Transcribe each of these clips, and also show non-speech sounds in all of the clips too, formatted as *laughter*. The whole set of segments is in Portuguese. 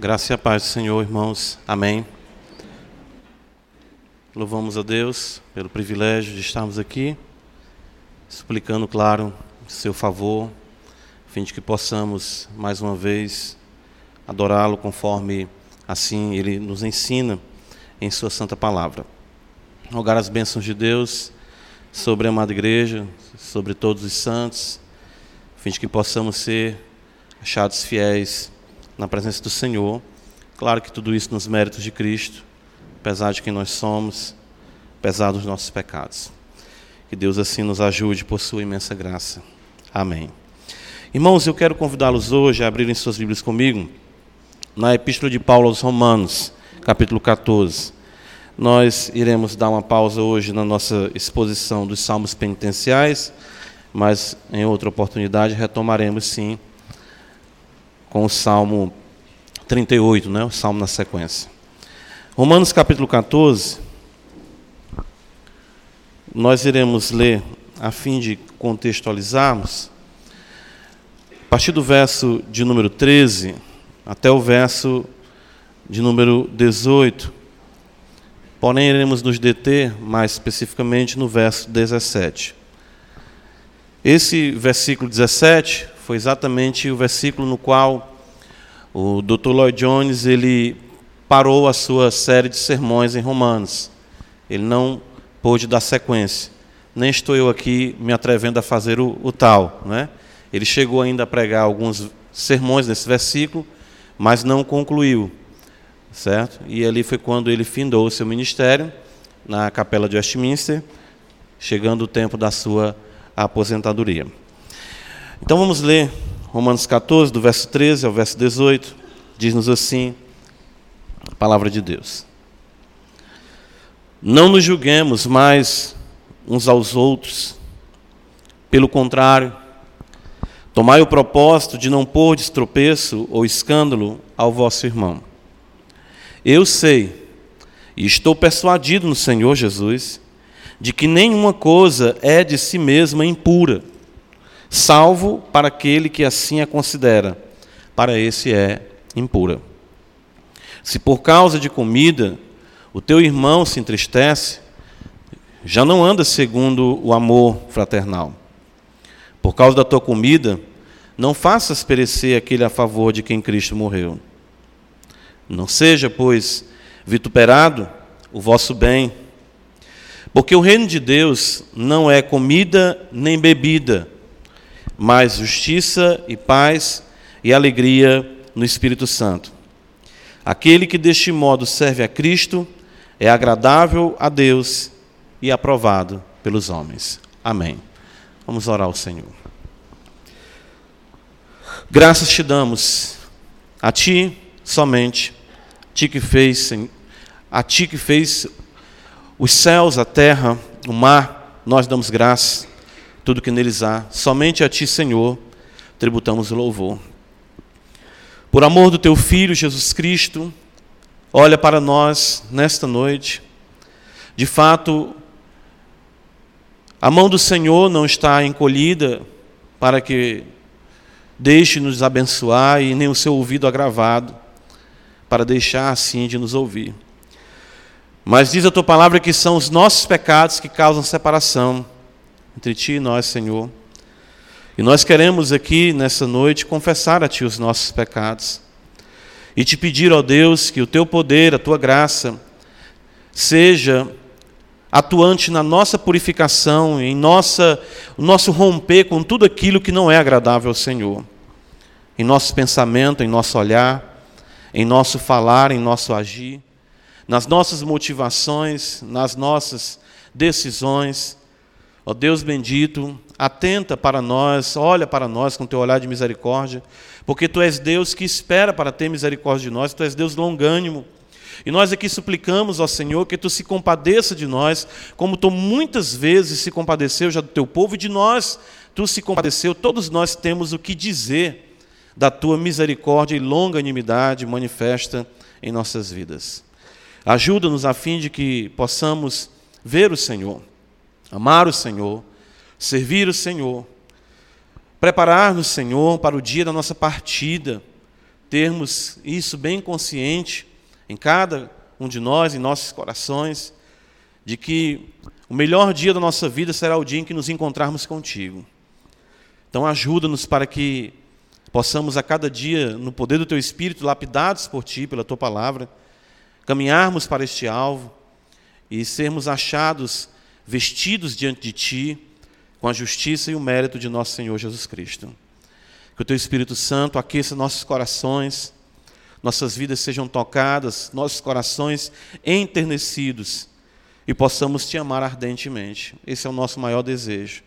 Graça e a paz do Senhor, irmãos. Amém. Louvamos a Deus pelo privilégio de estarmos aqui, suplicando, claro, seu favor, a fim de que possamos, mais uma vez, adorá-lo conforme assim ele nos ensina em sua santa palavra. Rogar as bênçãos de Deus sobre a amada igreja, sobre todos os santos, a fim de que possamos ser achados fiéis na presença do Senhor. Claro que tudo isso nos méritos de Cristo, apesar de quem nós somos, apesar dos nossos pecados. Que Deus assim nos ajude por sua imensa graça. Amém. Irmãos, eu quero convidá-los hoje a abrirem suas Bíblias comigo na Epístola de Paulo aos Romanos, capítulo 14. Nós iremos dar uma pausa hoje na nossa exposição dos salmos penitenciais, mas em outra oportunidade retomaremos sim com o Salmo 38, né? o Salmo na sequência. Romanos capítulo 14, nós iremos ler a fim de contextualizarmos, a partir do verso de número 13 até o verso de número 18. Porém, iremos nos deter mais especificamente no verso 17. Esse versículo 17 foi exatamente o versículo no qual o Dr. Lloyd Jones ele parou a sua série de sermões em Romanos. Ele não pôde dar sequência. Nem estou eu aqui me atrevendo a fazer o, o tal. Né? Ele chegou ainda a pregar alguns sermões nesse versículo, mas não concluiu. Certo? E ali foi quando ele findou o seu ministério na capela de Westminster, chegando o tempo da sua aposentadoria. Então vamos ler Romanos 14, do verso 13 ao verso 18, diz-nos assim: a palavra de Deus. Não nos julguemos mais uns aos outros, pelo contrário, tomai o propósito de não pôr de tropeço ou escândalo ao vosso irmão. Eu sei, e estou persuadido no Senhor Jesus, de que nenhuma coisa é de si mesma impura, salvo para aquele que assim a considera. Para esse é impura. Se por causa de comida o teu irmão se entristece, já não anda segundo o amor fraternal. Por causa da tua comida, não faças perecer aquele a favor de quem Cristo morreu. Não seja, pois, vituperado o vosso bem, porque o reino de Deus não é comida nem bebida, mas justiça e paz e alegria no Espírito Santo. Aquele que deste modo serve a Cristo é agradável a Deus e aprovado pelos homens. Amém. Vamos orar ao Senhor. Graças te damos a ti somente ti que fez, a ti que fez os céus, a terra, o mar, nós damos graça, tudo que neles há. Somente a ti, Senhor, tributamos louvor. Por amor do teu filho Jesus Cristo, olha para nós nesta noite. De fato, a mão do Senhor não está encolhida para que deixe-nos abençoar e nem o seu ouvido agravado para deixar assim de nos ouvir. Mas diz a tua palavra que são os nossos pecados que causam separação entre ti e nós, Senhor. E nós queremos aqui nessa noite confessar a ti os nossos pecados e te pedir, ó Deus, que o teu poder, a tua graça, seja atuante na nossa purificação, em nossa, o nosso romper com tudo aquilo que não é agradável ao Senhor, em nosso pensamento, em nosso olhar, em nosso falar, em nosso agir, nas nossas motivações, nas nossas decisões. Ó Deus bendito, atenta para nós, olha para nós com teu olhar de misericórdia, porque tu és Deus que espera para ter misericórdia de nós, tu és Deus longânimo. E nós aqui suplicamos ao Senhor que tu se compadeça de nós, como tu muitas vezes se compadeceu já do teu povo e de nós, tu se compadeceu. Todos nós temos o que dizer da tua misericórdia e longanimidade manifesta em nossas vidas. Ajuda-nos a fim de que possamos ver o Senhor, amar o Senhor, servir o Senhor, preparar-nos, Senhor, para o dia da nossa partida, termos isso bem consciente em cada um de nós, em nossos corações, de que o melhor dia da nossa vida será o dia em que nos encontrarmos contigo. Então, ajuda-nos para que possamos a cada dia, no poder do teu Espírito, lapidados por ti, pela tua palavra, caminharmos para este alvo e sermos achados vestidos diante de ti com a justiça e o mérito de nosso Senhor Jesus Cristo. Que o teu Espírito Santo aqueça nossos corações, nossas vidas sejam tocadas, nossos corações enternecidos e possamos te amar ardentemente. Esse é o nosso maior desejo.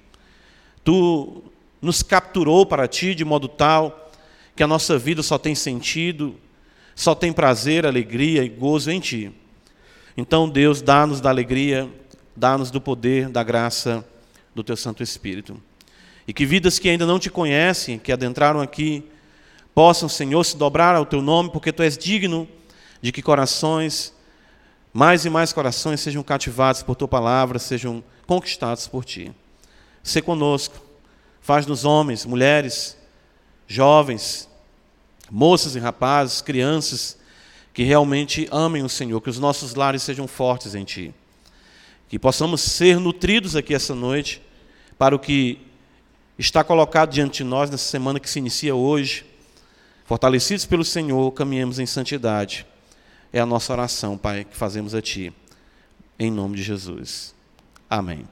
Tu nos capturou para ti de modo tal que a nossa vida só tem sentido, só tem prazer, alegria e gozo em ti. Então, Deus, dá-nos da alegria, dá-nos do poder, da graça do teu Santo Espírito. E que vidas que ainda não te conhecem, que adentraram aqui, possam, Senhor, se dobrar ao teu nome, porque tu és digno de que corações, mais e mais corações, sejam cativados por tua palavra, sejam conquistados por ti. Se conosco Faz-nos homens, mulheres, jovens, moças e rapazes, crianças, que realmente amem o Senhor, que os nossos lares sejam fortes em Ti. Que possamos ser nutridos aqui essa noite para o que está colocado diante de nós nessa semana que se inicia hoje. Fortalecidos pelo Senhor, caminhemos em santidade. É a nossa oração, Pai, que fazemos a Ti. Em nome de Jesus. Amém.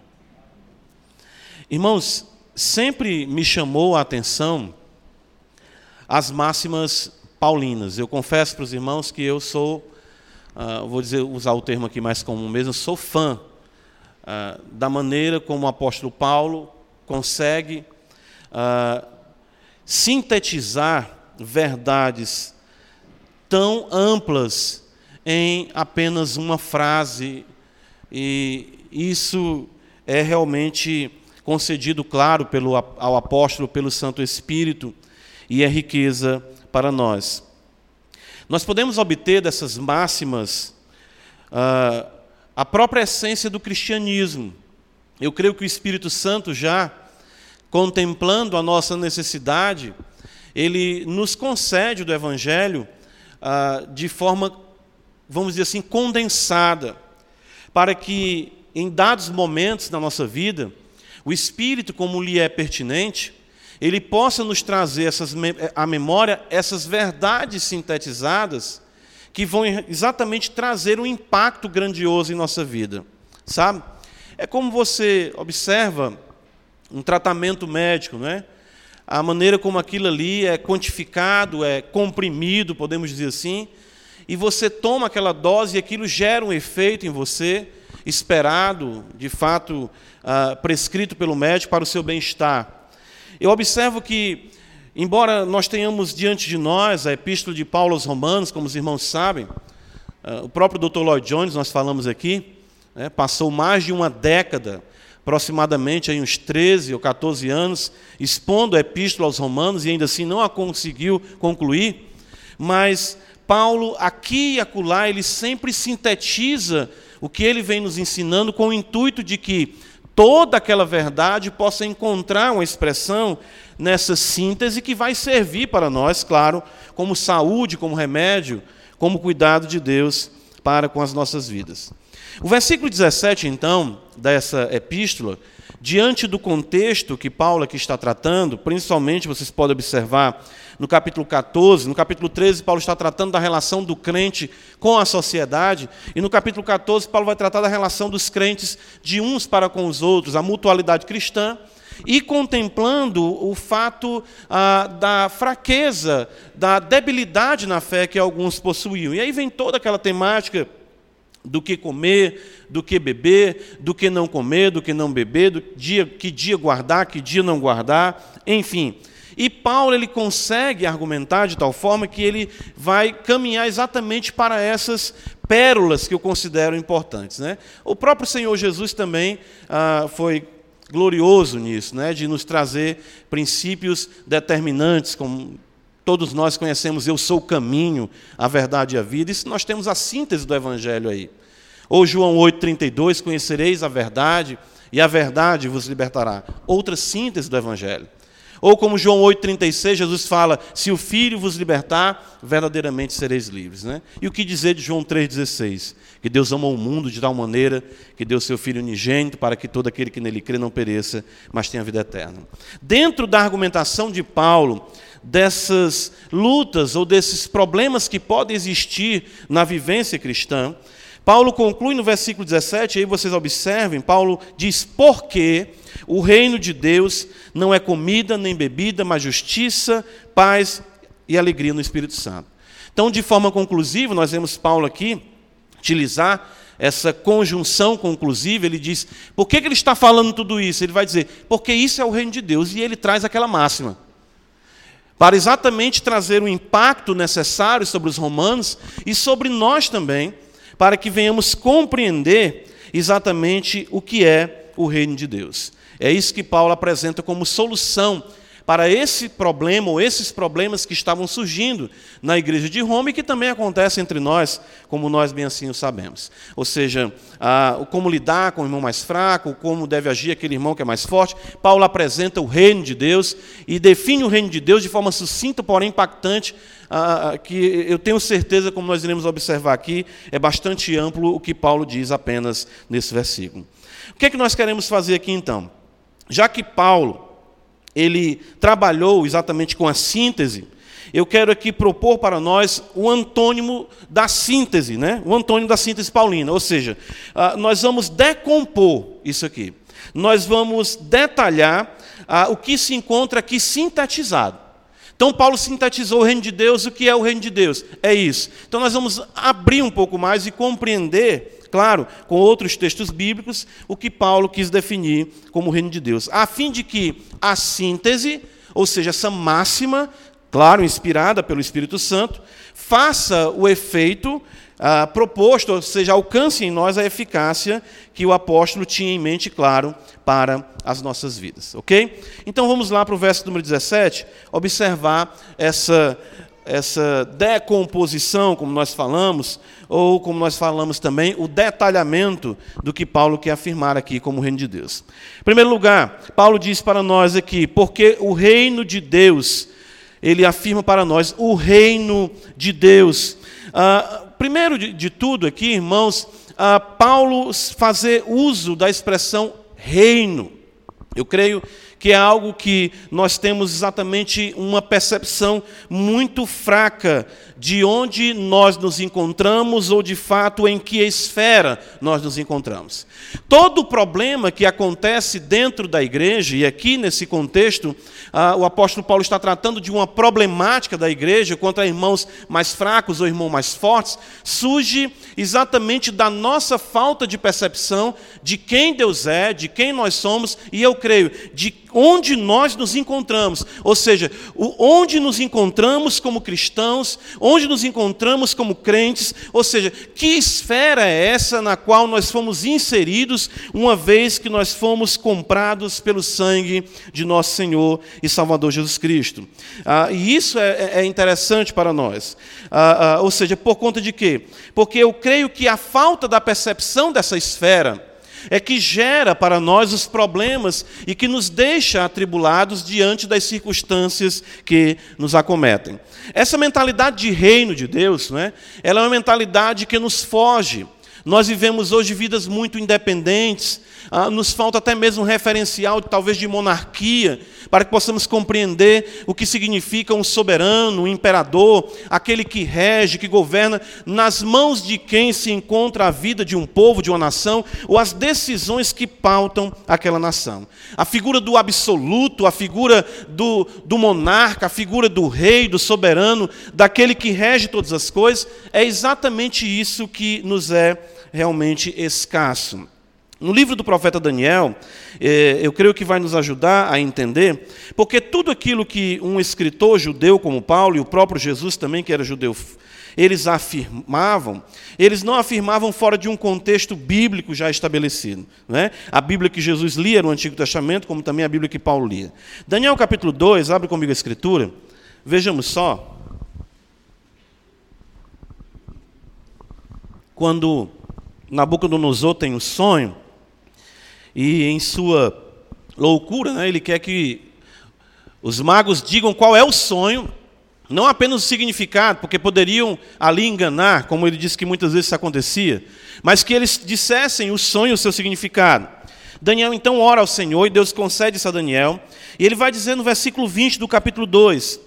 Irmãos, sempre me chamou a atenção as máximas paulinas. Eu confesso para os irmãos que eu sou, uh, vou dizer, usar o termo aqui mais comum mesmo, sou fã uh, da maneira como o apóstolo Paulo consegue uh, sintetizar verdades tão amplas em apenas uma frase. E isso é realmente concedido, claro, pelo, ao apóstolo pelo Santo Espírito, e é riqueza para nós. Nós podemos obter dessas máximas uh, a própria essência do cristianismo. Eu creio que o Espírito Santo, já contemplando a nossa necessidade, ele nos concede do Evangelho uh, de forma, vamos dizer assim, condensada, para que em dados momentos da nossa vida, o Espírito, como lhe é pertinente, ele possa nos trazer essas, à memória essas verdades sintetizadas que vão exatamente trazer um impacto grandioso em nossa vida. Sabe? É como você observa um tratamento médico, não é? A maneira como aquilo ali é quantificado, é comprimido, podemos dizer assim, e você toma aquela dose e aquilo gera um efeito em você, esperado, de fato, uh, prescrito pelo médico para o seu bem-estar. Eu observo que, embora nós tenhamos diante de nós a epístola de Paulo aos Romanos, como os irmãos sabem, uh, o próprio Dr. Lloyd Jones, nós falamos aqui, né, passou mais de uma década, aproximadamente aí uns 13 ou 14 anos, expondo a epístola aos Romanos e ainda assim não a conseguiu concluir, mas Paulo, aqui e acolá, ele sempre sintetiza o que ele vem nos ensinando com o intuito de que toda aquela verdade possa encontrar uma expressão nessa síntese que vai servir para nós, claro, como saúde, como remédio, como cuidado de Deus para com as nossas vidas. O versículo 17, então, dessa epístola, diante do contexto que Paulo aqui está tratando, principalmente vocês podem observar no capítulo 14, no capítulo 13, Paulo está tratando da relação do crente com a sociedade, e no capítulo 14, Paulo vai tratar da relação dos crentes de uns para com os outros, a mutualidade cristã, e contemplando o fato ah, da fraqueza, da debilidade na fé que alguns possuíam. E aí vem toda aquela temática do que comer, do que beber, do que não comer, do que não beber, do dia, que dia guardar, que dia não guardar, enfim. E Paulo ele consegue argumentar de tal forma que ele vai caminhar exatamente para essas pérolas que eu considero importantes. Né? O próprio Senhor Jesus também ah, foi glorioso nisso, né? de nos trazer princípios determinantes, como Todos nós conhecemos Eu sou o caminho, a verdade e a vida. Isso nós temos a síntese do Evangelho aí. Ou João 8,32, conhecereis a verdade, e a verdade vos libertará. Outra síntese do Evangelho. Ou como João 8,36, Jesus fala: Se o Filho vos libertar, verdadeiramente sereis livres. Né? E o que dizer de João 3,16? Que Deus ama o mundo de tal maneira que deu seu Filho unigênito para que todo aquele que nele crê não pereça, mas tenha vida eterna. Dentro da argumentação de Paulo, dessas lutas ou desses problemas que podem existir na vivência cristã, Paulo conclui no versículo 17, aí vocês observem, Paulo diz: Porque o reino de Deus não é comida nem bebida, mas justiça, paz e alegria no Espírito Santo. Então, de forma conclusiva, nós vemos Paulo aqui utilizar essa conjunção conclusiva, ele diz: por que, que ele está falando tudo isso? Ele vai dizer: porque isso é o reino de Deus, e ele traz aquela máxima. Para exatamente trazer o impacto necessário sobre os romanos e sobre nós também, para que venhamos compreender exatamente o que é o reino de Deus. É isso que Paulo apresenta como solução para esse problema ou esses problemas que estavam surgindo na igreja de Roma e que também acontecem entre nós, como nós bem assim o sabemos. Ou seja, ah, como lidar com o irmão mais fraco, como deve agir aquele irmão que é mais forte. Paulo apresenta o reino de Deus e define o reino de Deus de forma sucinta, porém impactante, ah, que eu tenho certeza, como nós iremos observar aqui, é bastante amplo o que Paulo diz apenas nesse versículo. O que é que nós queremos fazer aqui então? Já que Paulo ele trabalhou exatamente com a síntese, eu quero aqui propor para nós o antônimo da síntese, né? o antônimo da síntese paulina. Ou seja, ah, nós vamos decompor isso aqui. Nós vamos detalhar ah, o que se encontra aqui sintetizado. Então, Paulo sintetizou o reino de Deus. O que é o reino de Deus? É isso. Então, nós vamos abrir um pouco mais e compreender, claro, com outros textos bíblicos, o que Paulo quis definir como o reino de Deus, a fim de que a síntese, ou seja, essa máxima, claro, inspirada pelo Espírito Santo, faça o efeito ah, proposto, ou seja, alcance em nós a eficácia que o apóstolo tinha em mente, claro, para as nossas vidas. Ok? Então vamos lá para o verso número 17, observar essa, essa decomposição, como nós falamos, ou como nós falamos também, o detalhamento do que Paulo quer afirmar aqui como reino de Deus. Em primeiro lugar, Paulo diz para nós aqui, porque o reino de Deus, ele afirma para nós o reino de Deus. Ah, primeiro de, de, tudo aqui, irmãos, ah, Paulo fazer uso da expressão reino. Eu creio que é algo que nós temos exatamente uma percepção muito fraca de onde nós nos encontramos ou de fato em que esfera nós nos encontramos. Todo problema que acontece dentro da igreja, e aqui nesse contexto, ah, o apóstolo Paulo está tratando de uma problemática da igreja contra irmãos mais fracos ou irmãos mais fortes, surge exatamente da nossa falta de percepção de quem Deus é, de quem nós somos, e eu creio, de onde nós nos encontramos, ou seja, onde nos encontramos como cristãos, onde nos encontramos como crentes, ou seja, que esfera é essa na qual nós fomos inseridos, uma vez que nós fomos comprados pelo sangue de nosso Senhor e Salvador Jesus Cristo. Ah, e isso é, é, é interessante para nós. Ah, ah, ou seja, por conta de quê? Porque eu creio que a falta da percepção dessa esfera, é que gera para nós os problemas e que nos deixa atribulados diante das circunstâncias que nos acometem. Essa mentalidade de reino de Deus, né, ela é uma mentalidade que nos foge. Nós vivemos hoje vidas muito independentes, ah, nos falta até mesmo um referencial, talvez, de monarquia, para que possamos compreender o que significa um soberano, um imperador, aquele que rege, que governa, nas mãos de quem se encontra a vida de um povo, de uma nação, ou as decisões que pautam aquela nação. A figura do absoluto, a figura do, do monarca, a figura do rei, do soberano, daquele que rege todas as coisas, é exatamente isso que nos é realmente escasso. No livro do profeta Daniel, eh, eu creio que vai nos ajudar a entender, porque tudo aquilo que um escritor judeu como Paulo e o próprio Jesus também, que era judeu, eles afirmavam, eles não afirmavam fora de um contexto bíblico já estabelecido. Né? A Bíblia que Jesus lia no Antigo Testamento, como também a Bíblia que Paulo lia. Daniel capítulo 2, abre comigo a escritura, vejamos só. Quando Nabucodonosor tem um sonho, e em sua loucura, né, ele quer que os magos digam qual é o sonho, não apenas o significado, porque poderiam ali enganar, como ele disse que muitas vezes isso acontecia, mas que eles dissessem o sonho o seu significado. Daniel então ora ao Senhor e Deus concede isso a Daniel. E ele vai dizer no versículo 20 do capítulo 2: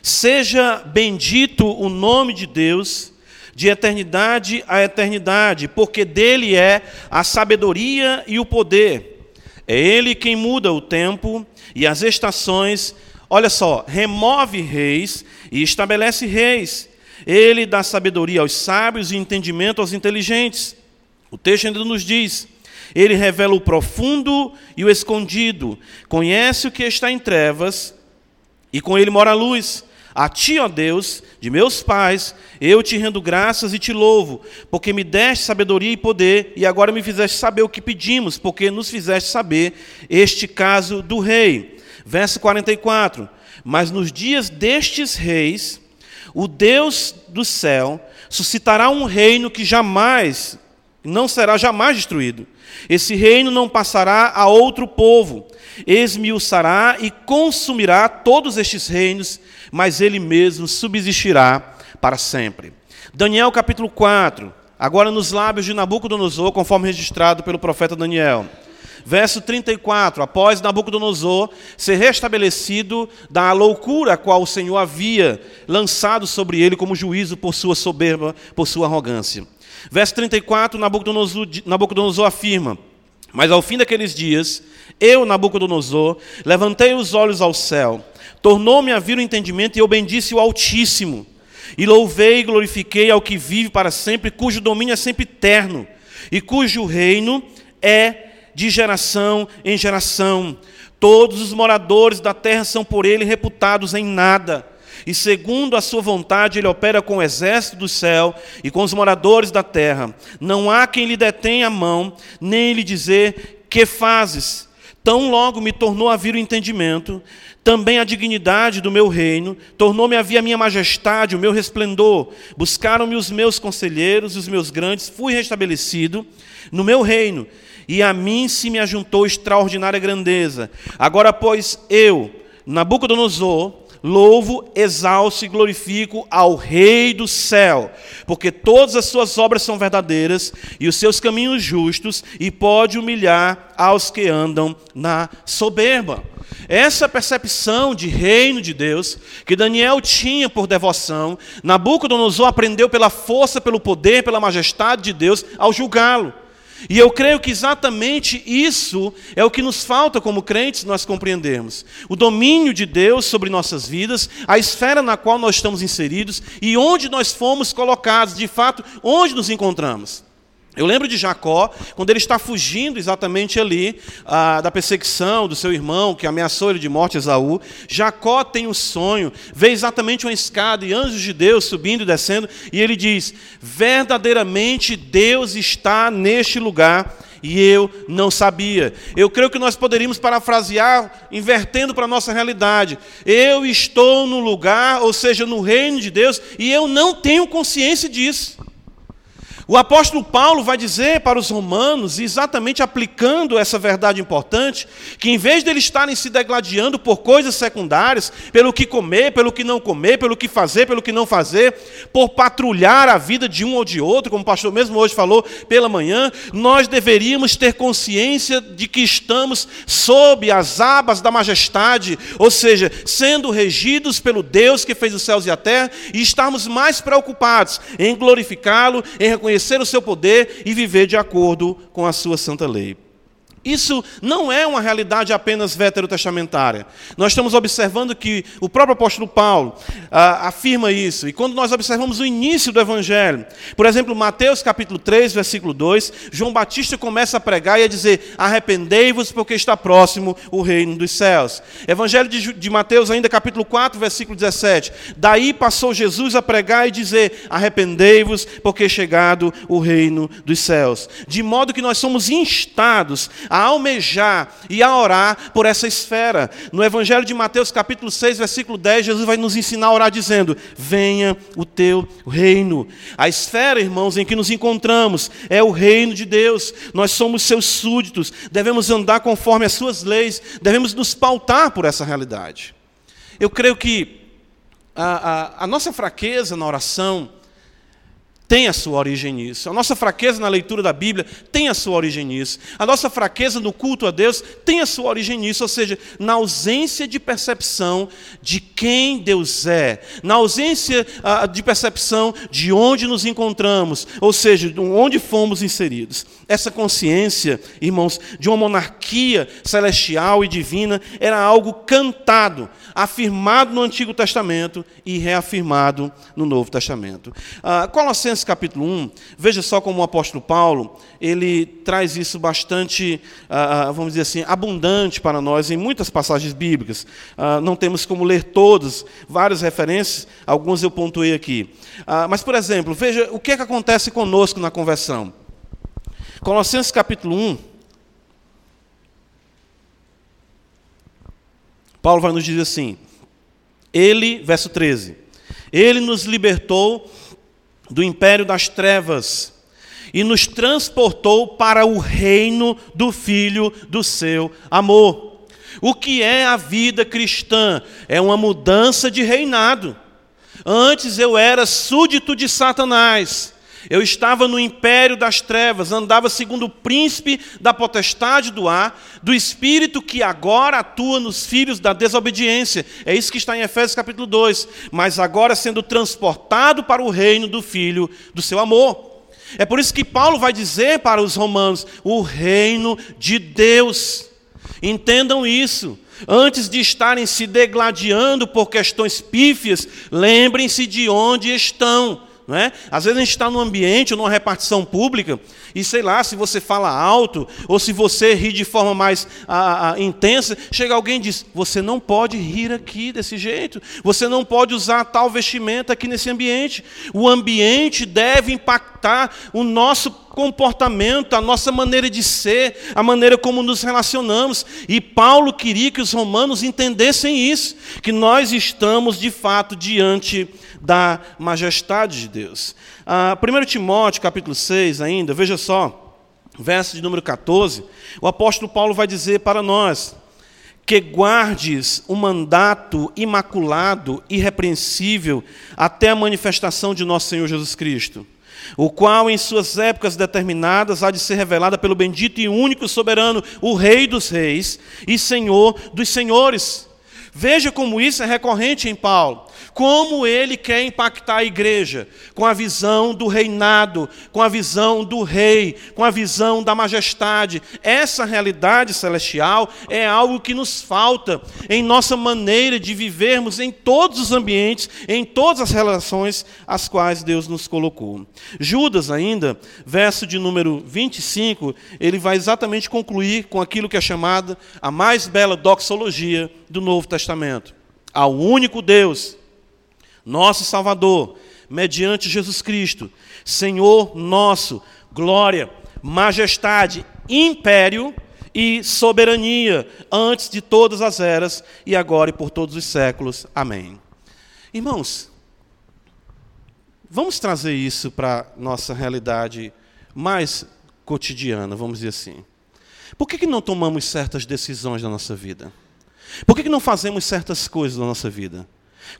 Seja bendito o nome de Deus, de eternidade a eternidade, porque dele é a sabedoria e o poder. É ele quem muda o tempo e as estações. Olha só, remove reis e estabelece reis. Ele dá sabedoria aos sábios e entendimento aos inteligentes. O texto ainda nos diz: ele revela o profundo e o escondido, conhece o que está em trevas, e com ele mora a luz. A ti, ó Deus, de meus pais, eu te rendo graças e te louvo, porque me deste sabedoria e poder, e agora me fizeste saber o que pedimos, porque nos fizeste saber este caso do rei. Verso 44. Mas nos dias destes reis, o Deus do céu suscitará um reino que jamais, não será jamais destruído esse reino não passará a outro povo, esmiuçará e consumirá todos estes reinos, mas ele mesmo subsistirá para sempre. Daniel capítulo 4, agora nos lábios de Nabucodonosor, conforme registrado pelo profeta Daniel. Verso 34: Após Nabucodonosor ser restabelecido da loucura a qual o Senhor havia lançado sobre ele como juízo por sua soberba, por sua arrogância. Verso 34, Nabucodonosor, Nabucodonosor afirma: Mas ao fim daqueles dias, eu, Nabucodonosor, levantei os olhos ao céu, tornou-me a vir o entendimento e eu bendisse o Altíssimo. E louvei e glorifiquei ao que vive para sempre, cujo domínio é sempre eterno, e cujo reino é de geração em geração. Todos os moradores da terra são por ele reputados em nada e segundo a sua vontade ele opera com o exército do céu e com os moradores da terra. Não há quem lhe detenha a mão, nem lhe dizer: Que fazes? Tão logo me tornou a vir o entendimento, também a dignidade do meu reino, tornou-me a vir a minha majestade, o meu resplendor. Buscaram-me os meus conselheiros, os meus grandes, fui restabelecido no meu reino, e a mim se me ajuntou extraordinária grandeza. Agora, pois, eu, Nabucodonosor, Louvo, exalço e glorifico ao Rei do céu, porque todas as suas obras são verdadeiras e os seus caminhos justos, e pode humilhar aos que andam na soberba. Essa percepção de reino de Deus, que Daniel tinha por devoção, Nabucodonosor aprendeu pela força, pelo poder, pela majestade de Deus ao julgá-lo. E eu creio que exatamente isso é o que nos falta como crentes nós compreendermos. O domínio de Deus sobre nossas vidas, a esfera na qual nós estamos inseridos e onde nós fomos colocados, de fato, onde nos encontramos. Eu lembro de Jacó, quando ele está fugindo exatamente ali ah, da perseguição do seu irmão, que ameaçou ele de morte, Esaú. Jacó tem um sonho, vê exatamente uma escada e anjos de Deus subindo e descendo, e ele diz: Verdadeiramente Deus está neste lugar e eu não sabia. Eu creio que nós poderíamos parafrasear, invertendo para a nossa realidade. Eu estou no lugar, ou seja, no reino de Deus, e eu não tenho consciência disso. O apóstolo Paulo vai dizer para os romanos, exatamente aplicando essa verdade importante, que em vez de eles estarem se degladiando por coisas secundárias, pelo que comer, pelo que não comer, pelo que fazer, pelo que não fazer, por patrulhar a vida de um ou de outro, como o pastor mesmo hoje falou pela manhã, nós deveríamos ter consciência de que estamos sob as abas da majestade, ou seja, sendo regidos pelo Deus que fez os céus e a terra, e estarmos mais preocupados em glorificá-lo, em reconhecer reconhecer o seu poder e viver de acordo com a sua santa lei. Isso não é uma realidade apenas veterotestamentária. Nós estamos observando que o próprio apóstolo Paulo ah, afirma isso. E quando nós observamos o início do Evangelho, por exemplo, Mateus capítulo 3, versículo 2, João Batista começa a pregar e a dizer: Arrependei-vos, porque está próximo o reino dos céus. Evangelho de, de Mateus, ainda capítulo 4, versículo 17. Daí passou Jesus a pregar e dizer: Arrependei-vos, porque é chegado o reino dos céus. De modo que nós somos instados a almejar e a orar por essa esfera. No Evangelho de Mateus, capítulo 6, versículo 10, Jesus vai nos ensinar a orar dizendo: Venha o teu reino. A esfera, irmãos, em que nos encontramos é o reino de Deus. Nós somos seus súditos, devemos andar conforme as suas leis, devemos nos pautar por essa realidade. Eu creio que a, a, a nossa fraqueza na oração, tem a sua origem nisso. A nossa fraqueza na leitura da Bíblia tem a sua origem nisso. A nossa fraqueza no culto a Deus tem a sua origem nisso, ou seja, na ausência de percepção de quem Deus é, na ausência uh, de percepção de onde nos encontramos, ou seja, de onde fomos inseridos. Essa consciência, irmãos, de uma monarquia celestial e divina era algo cantado, afirmado no Antigo Testamento e reafirmado no Novo Testamento. Uh, Colossenses capítulo 1, veja só como o apóstolo Paulo, ele traz isso bastante, ah, ah, vamos dizer assim, abundante para nós em muitas passagens bíblicas. Ah, não temos como ler todas, várias referências, algumas eu pontuei aqui. Mas, por exemplo, veja o que, é que acontece conosco na conversão. Colossenses capítulo 1, Paulo vai nos dizer assim: Ele, verso 13, Ele nos libertou do império das trevas e nos transportou para o reino do Filho do seu amor. O que é a vida cristã? É uma mudança de reinado. Antes eu era súdito de Satanás. Eu estava no império das trevas, andava segundo o príncipe da potestade do ar, do espírito que agora atua nos filhos da desobediência. É isso que está em Efésios capítulo 2. Mas agora sendo transportado para o reino do filho do seu amor. É por isso que Paulo vai dizer para os romanos: o reino de Deus. Entendam isso. Antes de estarem se degladiando por questões pífias, lembrem-se de onde estão. Não é? Às vezes a gente está num ambiente numa repartição pública e sei lá, se você fala alto ou se você ri de forma mais a, a, intensa, chega alguém e diz: Você não pode rir aqui desse jeito, você não pode usar tal vestimenta aqui nesse ambiente. O ambiente deve impactar o nosso comportamento, a nossa maneira de ser, a maneira como nos relacionamos. E Paulo queria que os romanos entendessem isso, que nós estamos de fato diante da majestade de Deus. Ah, 1 Timóteo, capítulo 6, ainda, veja só, verso de número 14, o apóstolo Paulo vai dizer para nós que guardes o mandato imaculado, irrepreensível, até a manifestação de nosso Senhor Jesus Cristo, o qual, em suas épocas determinadas, há de ser revelada pelo bendito e único soberano, o Rei dos Reis e Senhor dos Senhores. Veja como isso é recorrente em Paulo como ele quer impactar a igreja, com a visão do reinado, com a visão do rei, com a visão da majestade. Essa realidade celestial é algo que nos falta em nossa maneira de vivermos em todos os ambientes, em todas as relações às quais Deus nos colocou. Judas, ainda, verso de número 25, ele vai exatamente concluir com aquilo que é chamada a mais bela doxologia do Novo Testamento. Ao único Deus nosso Salvador, mediante Jesus Cristo, Senhor nosso, glória, majestade, império e soberania, antes de todas as eras, e agora e por todos os séculos. Amém. Irmãos, vamos trazer isso para nossa realidade mais cotidiana, vamos dizer assim. Por que, que não tomamos certas decisões na nossa vida? Por que, que não fazemos certas coisas na nossa vida?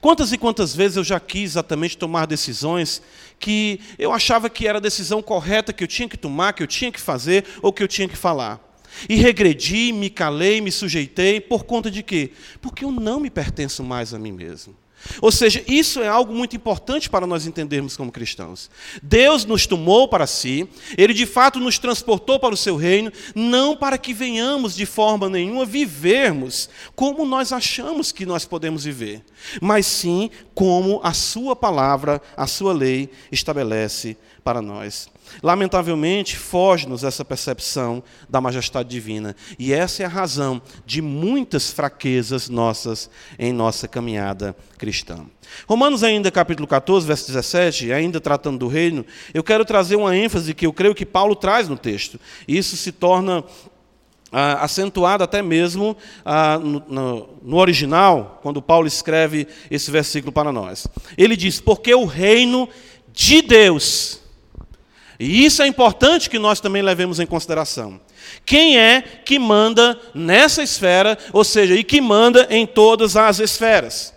Quantas e quantas vezes eu já quis exatamente tomar decisões que eu achava que era a decisão correta que eu tinha que tomar, que eu tinha que fazer ou que eu tinha que falar. E regredi, me calei, me sujeitei por conta de quê? Porque eu não me pertenço mais a mim mesmo. Ou seja, isso é algo muito importante para nós entendermos como cristãos. Deus nos tomou para si, Ele de fato nos transportou para o seu reino, não para que venhamos de forma nenhuma vivermos como nós achamos que nós podemos viver, mas sim como a Sua palavra, a Sua lei estabelece para nós. Lamentavelmente, foge-nos essa percepção da majestade divina. E essa é a razão de muitas fraquezas nossas em nossa caminhada cristã. Romanos, ainda capítulo 14, verso 17, ainda tratando do reino, eu quero trazer uma ênfase que eu creio que Paulo traz no texto. Isso se torna ah, acentuado até mesmo ah, no, no, no, original, quando Paulo escreve esse versículo para nós. Ele diz: Porque o reino de Deus, e isso é importante que nós também levemos em consideração. Quem é que manda nessa esfera, ou seja, e que manda em todas as esferas?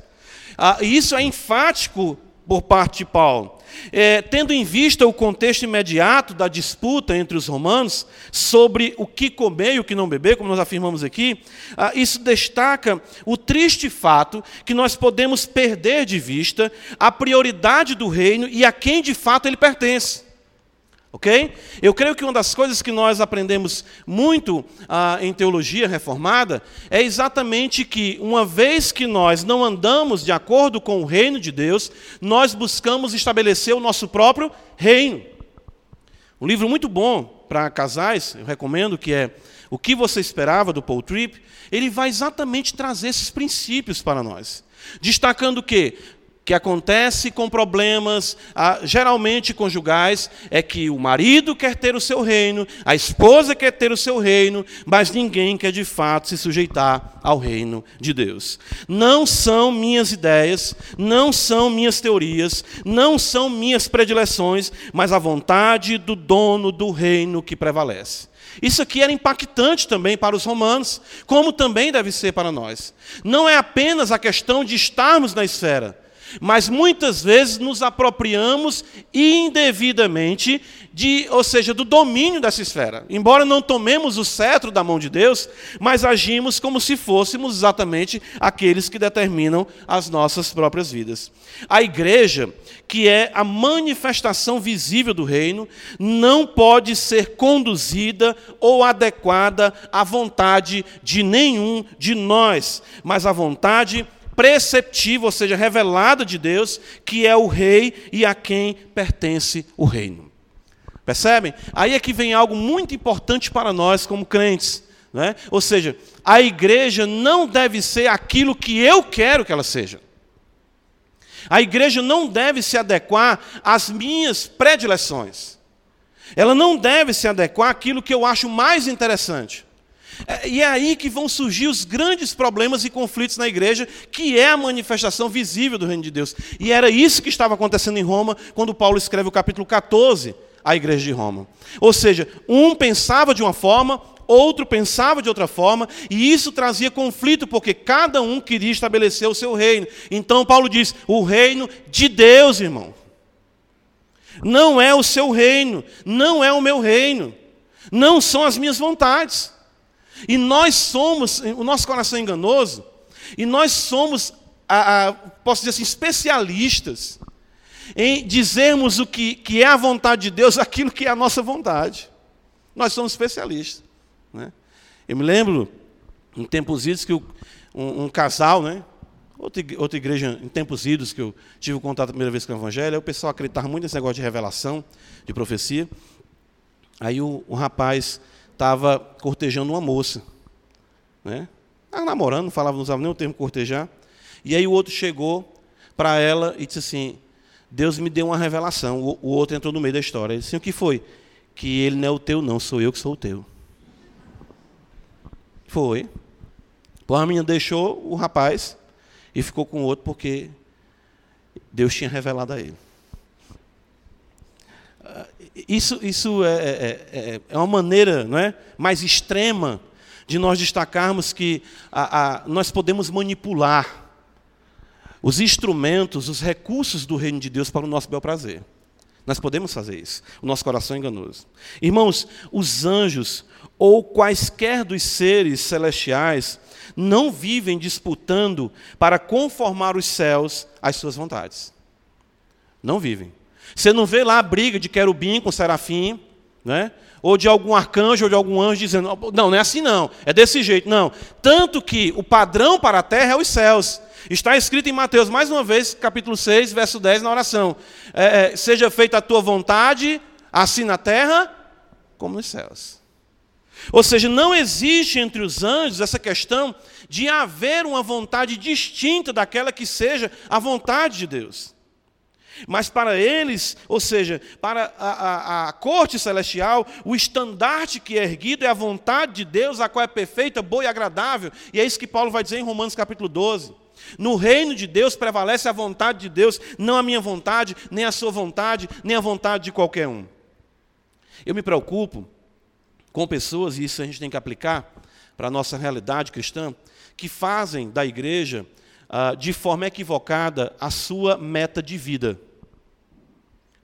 Ah, isso é enfático por parte de Paulo. É, tendo em vista o contexto imediato da disputa entre os romanos sobre o que comer e o que não beber, como nós afirmamos aqui, ah, isso destaca o triste fato que nós podemos perder de vista a prioridade do reino e a quem de fato ele pertence. Ok? Eu creio que uma das coisas que nós aprendemos muito ah, em teologia reformada é exatamente que, uma vez que nós não andamos de acordo com o reino de Deus, nós buscamos estabelecer o nosso próprio reino. Um livro muito bom para casais, eu recomendo, que é O que você esperava do Paul Tripp, ele vai exatamente trazer esses princípios para nós. Destacando que que acontece com problemas ah, geralmente conjugais é que o marido quer ter o seu reino, a esposa quer ter o seu reino, mas ninguém quer de fato se sujeitar ao reino de Deus. Não são minhas ideias, não são minhas teorias, não são minhas predileções, mas a vontade do dono do reino que prevalece. Isso aqui era impactante também para os romanos, como também deve ser para nós. Não é apenas a questão de estarmos na esfera, mas muitas vezes nos apropriamos indevidamente de, ou seja, do domínio dessa esfera. Embora não tomemos o cetro da mão de Deus, mas agimos como se fôssemos exatamente aqueles que determinam as nossas próprias vidas. A igreja, que é a manifestação visível do reino, não pode ser conduzida ou adequada à vontade de nenhum de nós, mas à vontade preceptiva, ou seja, revelada de Deus, que é o rei e a quem pertence o reino. Percebem? Aí é que vem algo muito importante para nós como crentes. Né? Ou seja, a igreja não deve ser aquilo que eu quero que ela seja. A igreja não deve se adequar às minhas predileções. Ela não deve se adequar àquilo que eu acho mais interessante. É, e é aí que vão surgir os grandes problemas e conflitos na igreja, que é a manifestação visível do reino de Deus. E era isso que estava acontecendo em Roma, quando Paulo escreve o capítulo 14 à igreja de Roma. Ou seja, um pensava de uma forma, outro pensava de outra forma, e isso trazia conflito, porque cada um queria estabelecer o seu reino. Então Paulo diz: o reino de Deus, irmão. Não é o seu reino, não é o meu reino, não são as minhas vontades. E nós somos, o nosso coração é enganoso, e nós somos, a, a, posso dizer assim, especialistas em dizermos o que, que é a vontade de Deus, *laughs* aquilo que é a nossa vontade. Nós somos especialistas. Né? Eu me lembro, em tempos idos, que um, um, casal, né? outra, outra igreja, em tempos idos, que eu tive contato a primeira vez com o Evangelho, o pessoal acreditava muito nesse negócio de revelação, de profecia. Aí o, o rapaz estava cortejando uma moça. Né? Estava namorando, não falava, não usava nem o termo cortejar. E aí o outro chegou para ela e disse assim: Deus me deu uma revelação. O, o outro entrou no meio da história. Ele disse: assim, O que foi? Que ele não é o teu, não, sou eu que sou o teu. Foi. Pois a menina deixou o rapaz e ficou com o outro porque Deus tinha revelado a ele. Isso, isso é, é, é, é, uma maneira não é, mais extrema de nós destacarmos que a, a, nós podemos manipular os instrumentos, os recursos do reino de Deus para o nosso bel prazer. Nós podemos fazer isso. O nosso coração é enganoso. Irmãos, os anjos ou quaisquer dos seres celestiais não vivem disputando para conformar os céus às suas vontades. Não vivem. Você não vê lá a briga de querubim com serafim, né? ou de algum arcanjo ou de algum anjo dizendo, não, não é assim não, é desse jeito, não. Tanto que o padrão para a terra é os céus. Está escrito em Mateus, mais uma vez, capítulo 6, verso 10, na oração. É, é, Seja feita a tua vontade, assim na terra como nos céus. Ou seja, não existe entre os anjos essa questão de haver uma vontade distinta daquela que seja a vontade de Deus. Mas para eles, ou seja, para a, a, a, corte celestial, o estandarte que é erguido é a vontade de Deus, a qual é perfeita, boa e agradável. E é isso que Paulo vai dizer em Romanos capítulo 12. No reino de Deus prevalece a vontade de Deus, não a minha vontade, nem a sua vontade, nem a vontade de qualquer um. Eu me preocupo com pessoas, e isso a gente tem que aplicar para a nossa realidade cristã, que fazem da igreja, ah, de forma equivocada, a sua meta de vida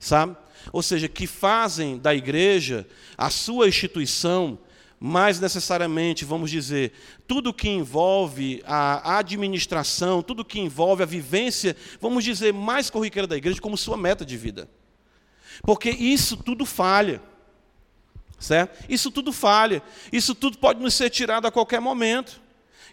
sabe? Ou seja, que fazem da igreja a sua instituição, mais necessariamente, vamos dizer, tudo que envolve a administração, tudo que envolve a vivência, vamos dizer, mais corriqueira da igreja, como sua meta de vida. Porque isso tudo falha. Certo? Isso tudo falha. Isso tudo pode nos ser tirado a qualquer momento.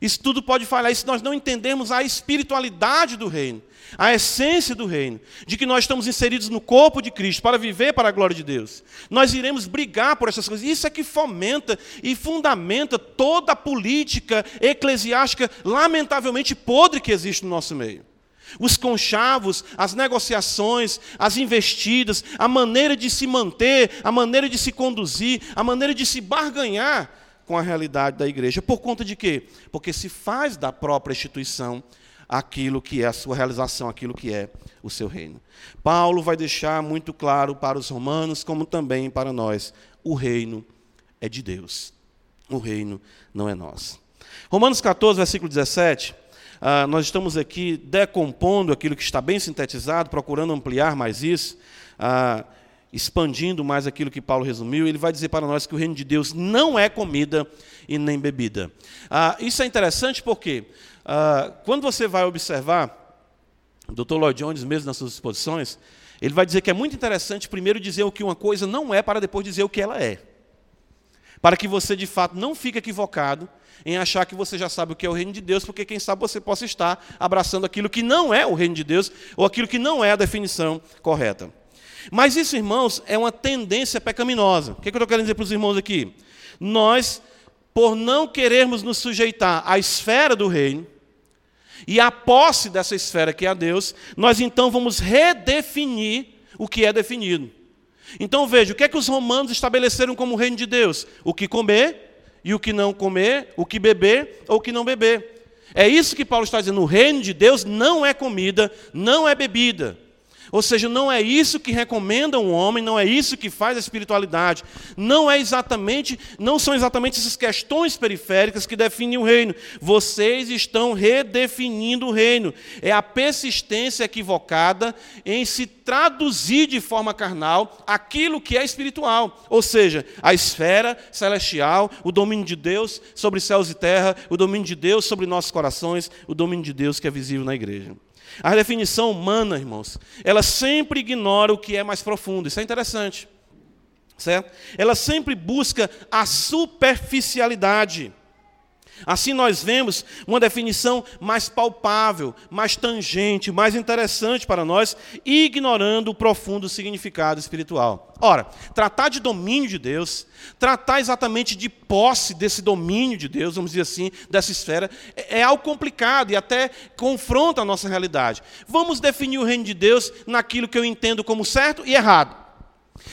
Isso tudo pode falhar. E se nós não entendermos a espiritualidade do reino, a essência do reino, de que nós estamos inseridos no corpo de Cristo para viver para a glória de Deus, nós iremos brigar por essas coisas. Isso é que fomenta e fundamenta toda a política eclesiástica, lamentavelmente podre que existe no nosso meio. Os conchavos, as negociações, as investidas, a maneira de se manter, a maneira de se conduzir, a maneira de se barganhar com a realidade da igreja. Por conta de quê? Porque se faz da própria instituição aquilo que é a sua realização, aquilo que é o seu reino. Paulo vai deixar muito claro para os romanos, como também para nós: o reino é de Deus, o reino não é nosso. Romanos 14, versículo 17. Uh, ah, nós estamos aqui decompondo aquilo que está bem sintetizado, procurando ampliar mais isso. Uh, expandindo mais aquilo que Paulo resumiu, ele vai dizer para nós que o reino de Deus não é comida e nem bebida. Ah, isso é interessante porque, ah, quando você vai observar, o Dr. Lloyd Jones, mesmo nas suas exposições, ele vai dizer que é muito interessante primeiro dizer o que uma coisa não é, para depois dizer o que ela é. Para que você, de fato, não fique equivocado em achar que você já sabe o que é o reino de Deus, porque quem sabe você possa estar abraçando aquilo que não é o reino de Deus, ou aquilo que não é a definição correta. Mas isso, irmãos, é uma tendência pecaminosa. O que, é que eu estou querendo dizer para os irmãos aqui? Nós, por não querermos nos sujeitar à esfera do reino, e à posse dessa esfera que é a Deus, nós então vamos redefinir o que é definido. Então veja, o que é que os romanos estabeleceram como reino de Deus? O que comer e o que não comer, o que beber ou o que não beber. É isso que Paulo está dizendo. O reino de Deus não é comida, não é bebida. Ou seja, não é isso que recomenda um homem, não é isso que faz a espiritualidade. Não é exatamente, não são exatamente essas questões periféricas que definem o reino. Vocês estão redefinindo o reino. É a persistência equivocada em se traduzir de forma carnal aquilo que é espiritual, ou seja, a esfera celestial, o domínio de Deus sobre céus e terra, o domínio de Deus sobre nossos corações, o domínio de Deus que é visível na igreja. A definição humana, irmãos, ela sempre ignora o que é mais profundo. Isso é interessante. Certo? Ela sempre busca a superficialidade. Assim nós vemos uma definição mais palpável, mais tangente, mais interessante para nós, ignorando o profundo significado espiritual. Ora, tratar de domínio de Deus, tratar exatamente de posse desse domínio de Deus, vamos dizer assim, dessa esfera, é, é algo complicado e até confronta a nossa realidade. Vamos definir o reino de Deus naquilo que eu entendo como certo e errado.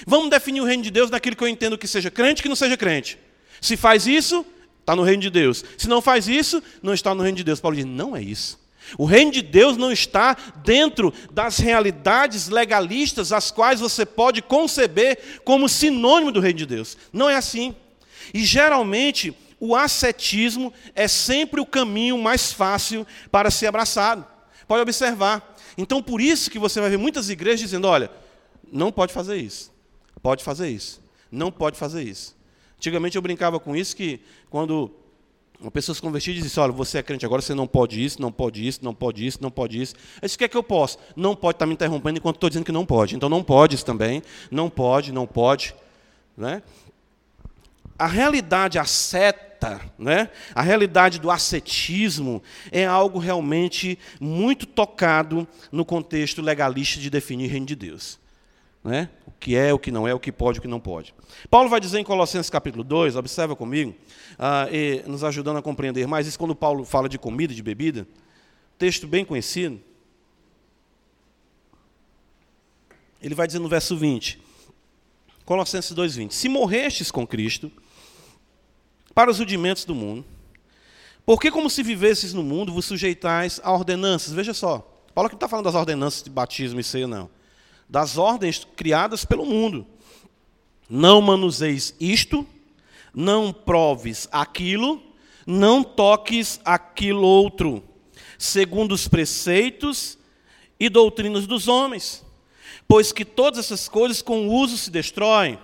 Vamos definir o reino de Deus naquilo que eu entendo que seja crente e que não seja crente. Se faz isso, está no reino de Deus. Se não faz isso, não está no reino de Deus. Paulo diz: não é isso. O reino de Deus não está dentro das realidades legalistas as quais você pode conceber como sinônimo do reino de Deus. Não é assim. E geralmente o ascetismo é sempre o caminho mais fácil para ser abraçado. Pode observar. Então por isso que você vai ver muitas igrejas dizendo: olha, não pode fazer isso. Pode fazer isso. Não pode fazer isso. Antigamente eu brincava com isso que quando uma pessoa se convertia e disse, olha, você é crente agora, você não pode isso, não pode isso, não pode isso, não pode isso. Aí o que é que eu posso? Não pode estar me interrompendo enquanto estou dizendo que não pode. Então não pode isso também, não pode, não pode. Né? A realidade asceta, né? a realidade do ascetismo é algo realmente muito tocado no contexto legalista de definir reino de Deus né? Que é, o que não é, o que pode, o que não pode. Paulo vai dizer em Colossenses capítulo 2, observa comigo, ah, nos ajudando a compreender mais isso, quando Paulo fala de comida, de bebida, texto bem conhecido. Ele vai dizer no verso 20, Colossenses 2,20: Se morrestes com Cristo para os rudimentos do mundo, porque como se vivesses no mundo, vos sujeitais a ordenanças. Veja só, Paulo aqui não está falando das ordenanças de batismo e ceia, não. Das ordens criadas pelo mundo. Não manuseis isto, não proves aquilo, não toques aquilo outro, segundo os preceitos e doutrinas dos homens, pois que todas essas coisas com uso se destroem.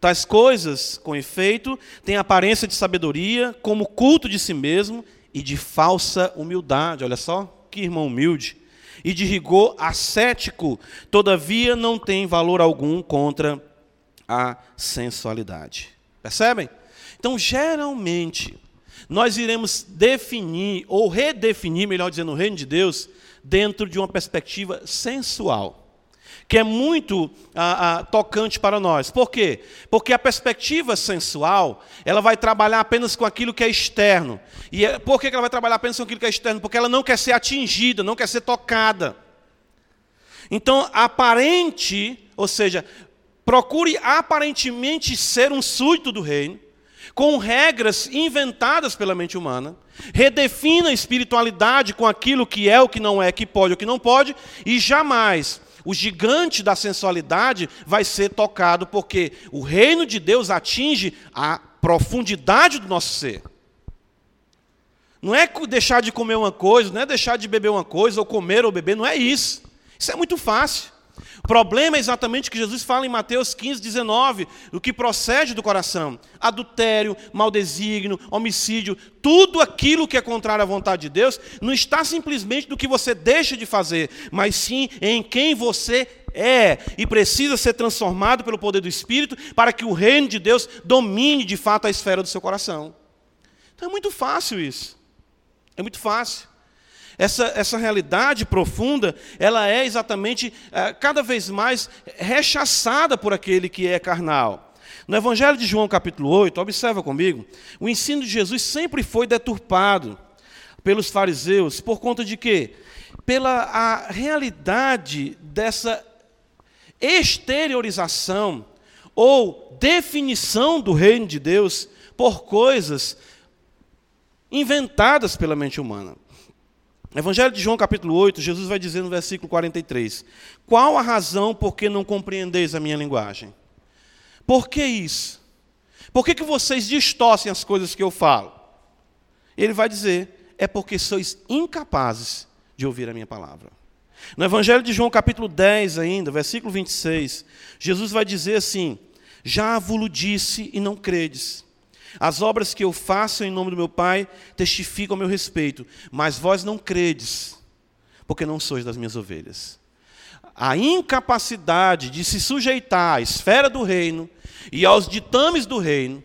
Tais coisas, com efeito, têm aparência de sabedoria, como culto de si mesmo e de falsa humildade. Olha só, que irmão humilde. E de rigor ascético, todavia não tem valor algum contra a sensualidade. Percebem? Então, geralmente, nós iremos definir, ou redefinir, melhor dizendo, o reino de Deus, dentro de uma perspectiva sensual que é muito ah, ah, tocante para nós. Por quê? Porque a perspectiva sensual, ela vai trabalhar apenas com aquilo que é externo. E é, por que ela vai trabalhar apenas com aquilo que é externo? Porque ela não quer ser atingida, não quer ser tocada. Então, aparente, ou seja, Procure aparentemente ser um súdito do reino, com regras inventadas pela mente humana. Redefina a espiritualidade com aquilo que é, o que não é, que pode, o que não pode, e jamais o gigante da sensualidade vai ser tocado, porque o reino de Deus atinge a profundidade do nosso ser. Não é deixar de comer uma coisa, não é deixar de beber uma coisa, ou comer ou beber, não é isso. Isso é muito fácil. O problema é exatamente o que Jesus fala em Mateus 15, 19, o que procede do coração: adultério, maldesígnio, homicídio, tudo aquilo que é contrário à vontade de Deus, não está simplesmente no que você deixa de fazer, mas sim em quem você é e precisa ser transformado pelo poder do Espírito para que o reino de Deus domine de fato a esfera do seu coração. Então é muito fácil isso. É muito fácil. Essa, essa realidade profunda, ela é exatamente é, cada vez mais rechaçada por aquele que é carnal. No Evangelho de João, capítulo 8, observa comigo, o ensino de Jesus sempre foi deturpado pelos fariseus, por conta de quê? Pela a realidade dessa exteriorização ou definição do reino de Deus por coisas inventadas pela mente humana. Evangelho de João, capítulo 8, Jesus vai dizer no versículo 43: Qual a razão por que não compreendeis a minha linguagem? Por que isso? Por que, que vocês distorcem as coisas que eu falo? Ele vai dizer: É porque sois incapazes de ouvir a minha palavra. No Evangelho de João, capítulo 10, ainda, versículo 26, Jesus vai dizer assim: Já vos disse e não credes. As obras que eu faço em nome do meu Pai testificam a meu respeito, mas vós não credes, porque não sois das minhas ovelhas. A incapacidade de se sujeitar à esfera do reino e aos ditames do reino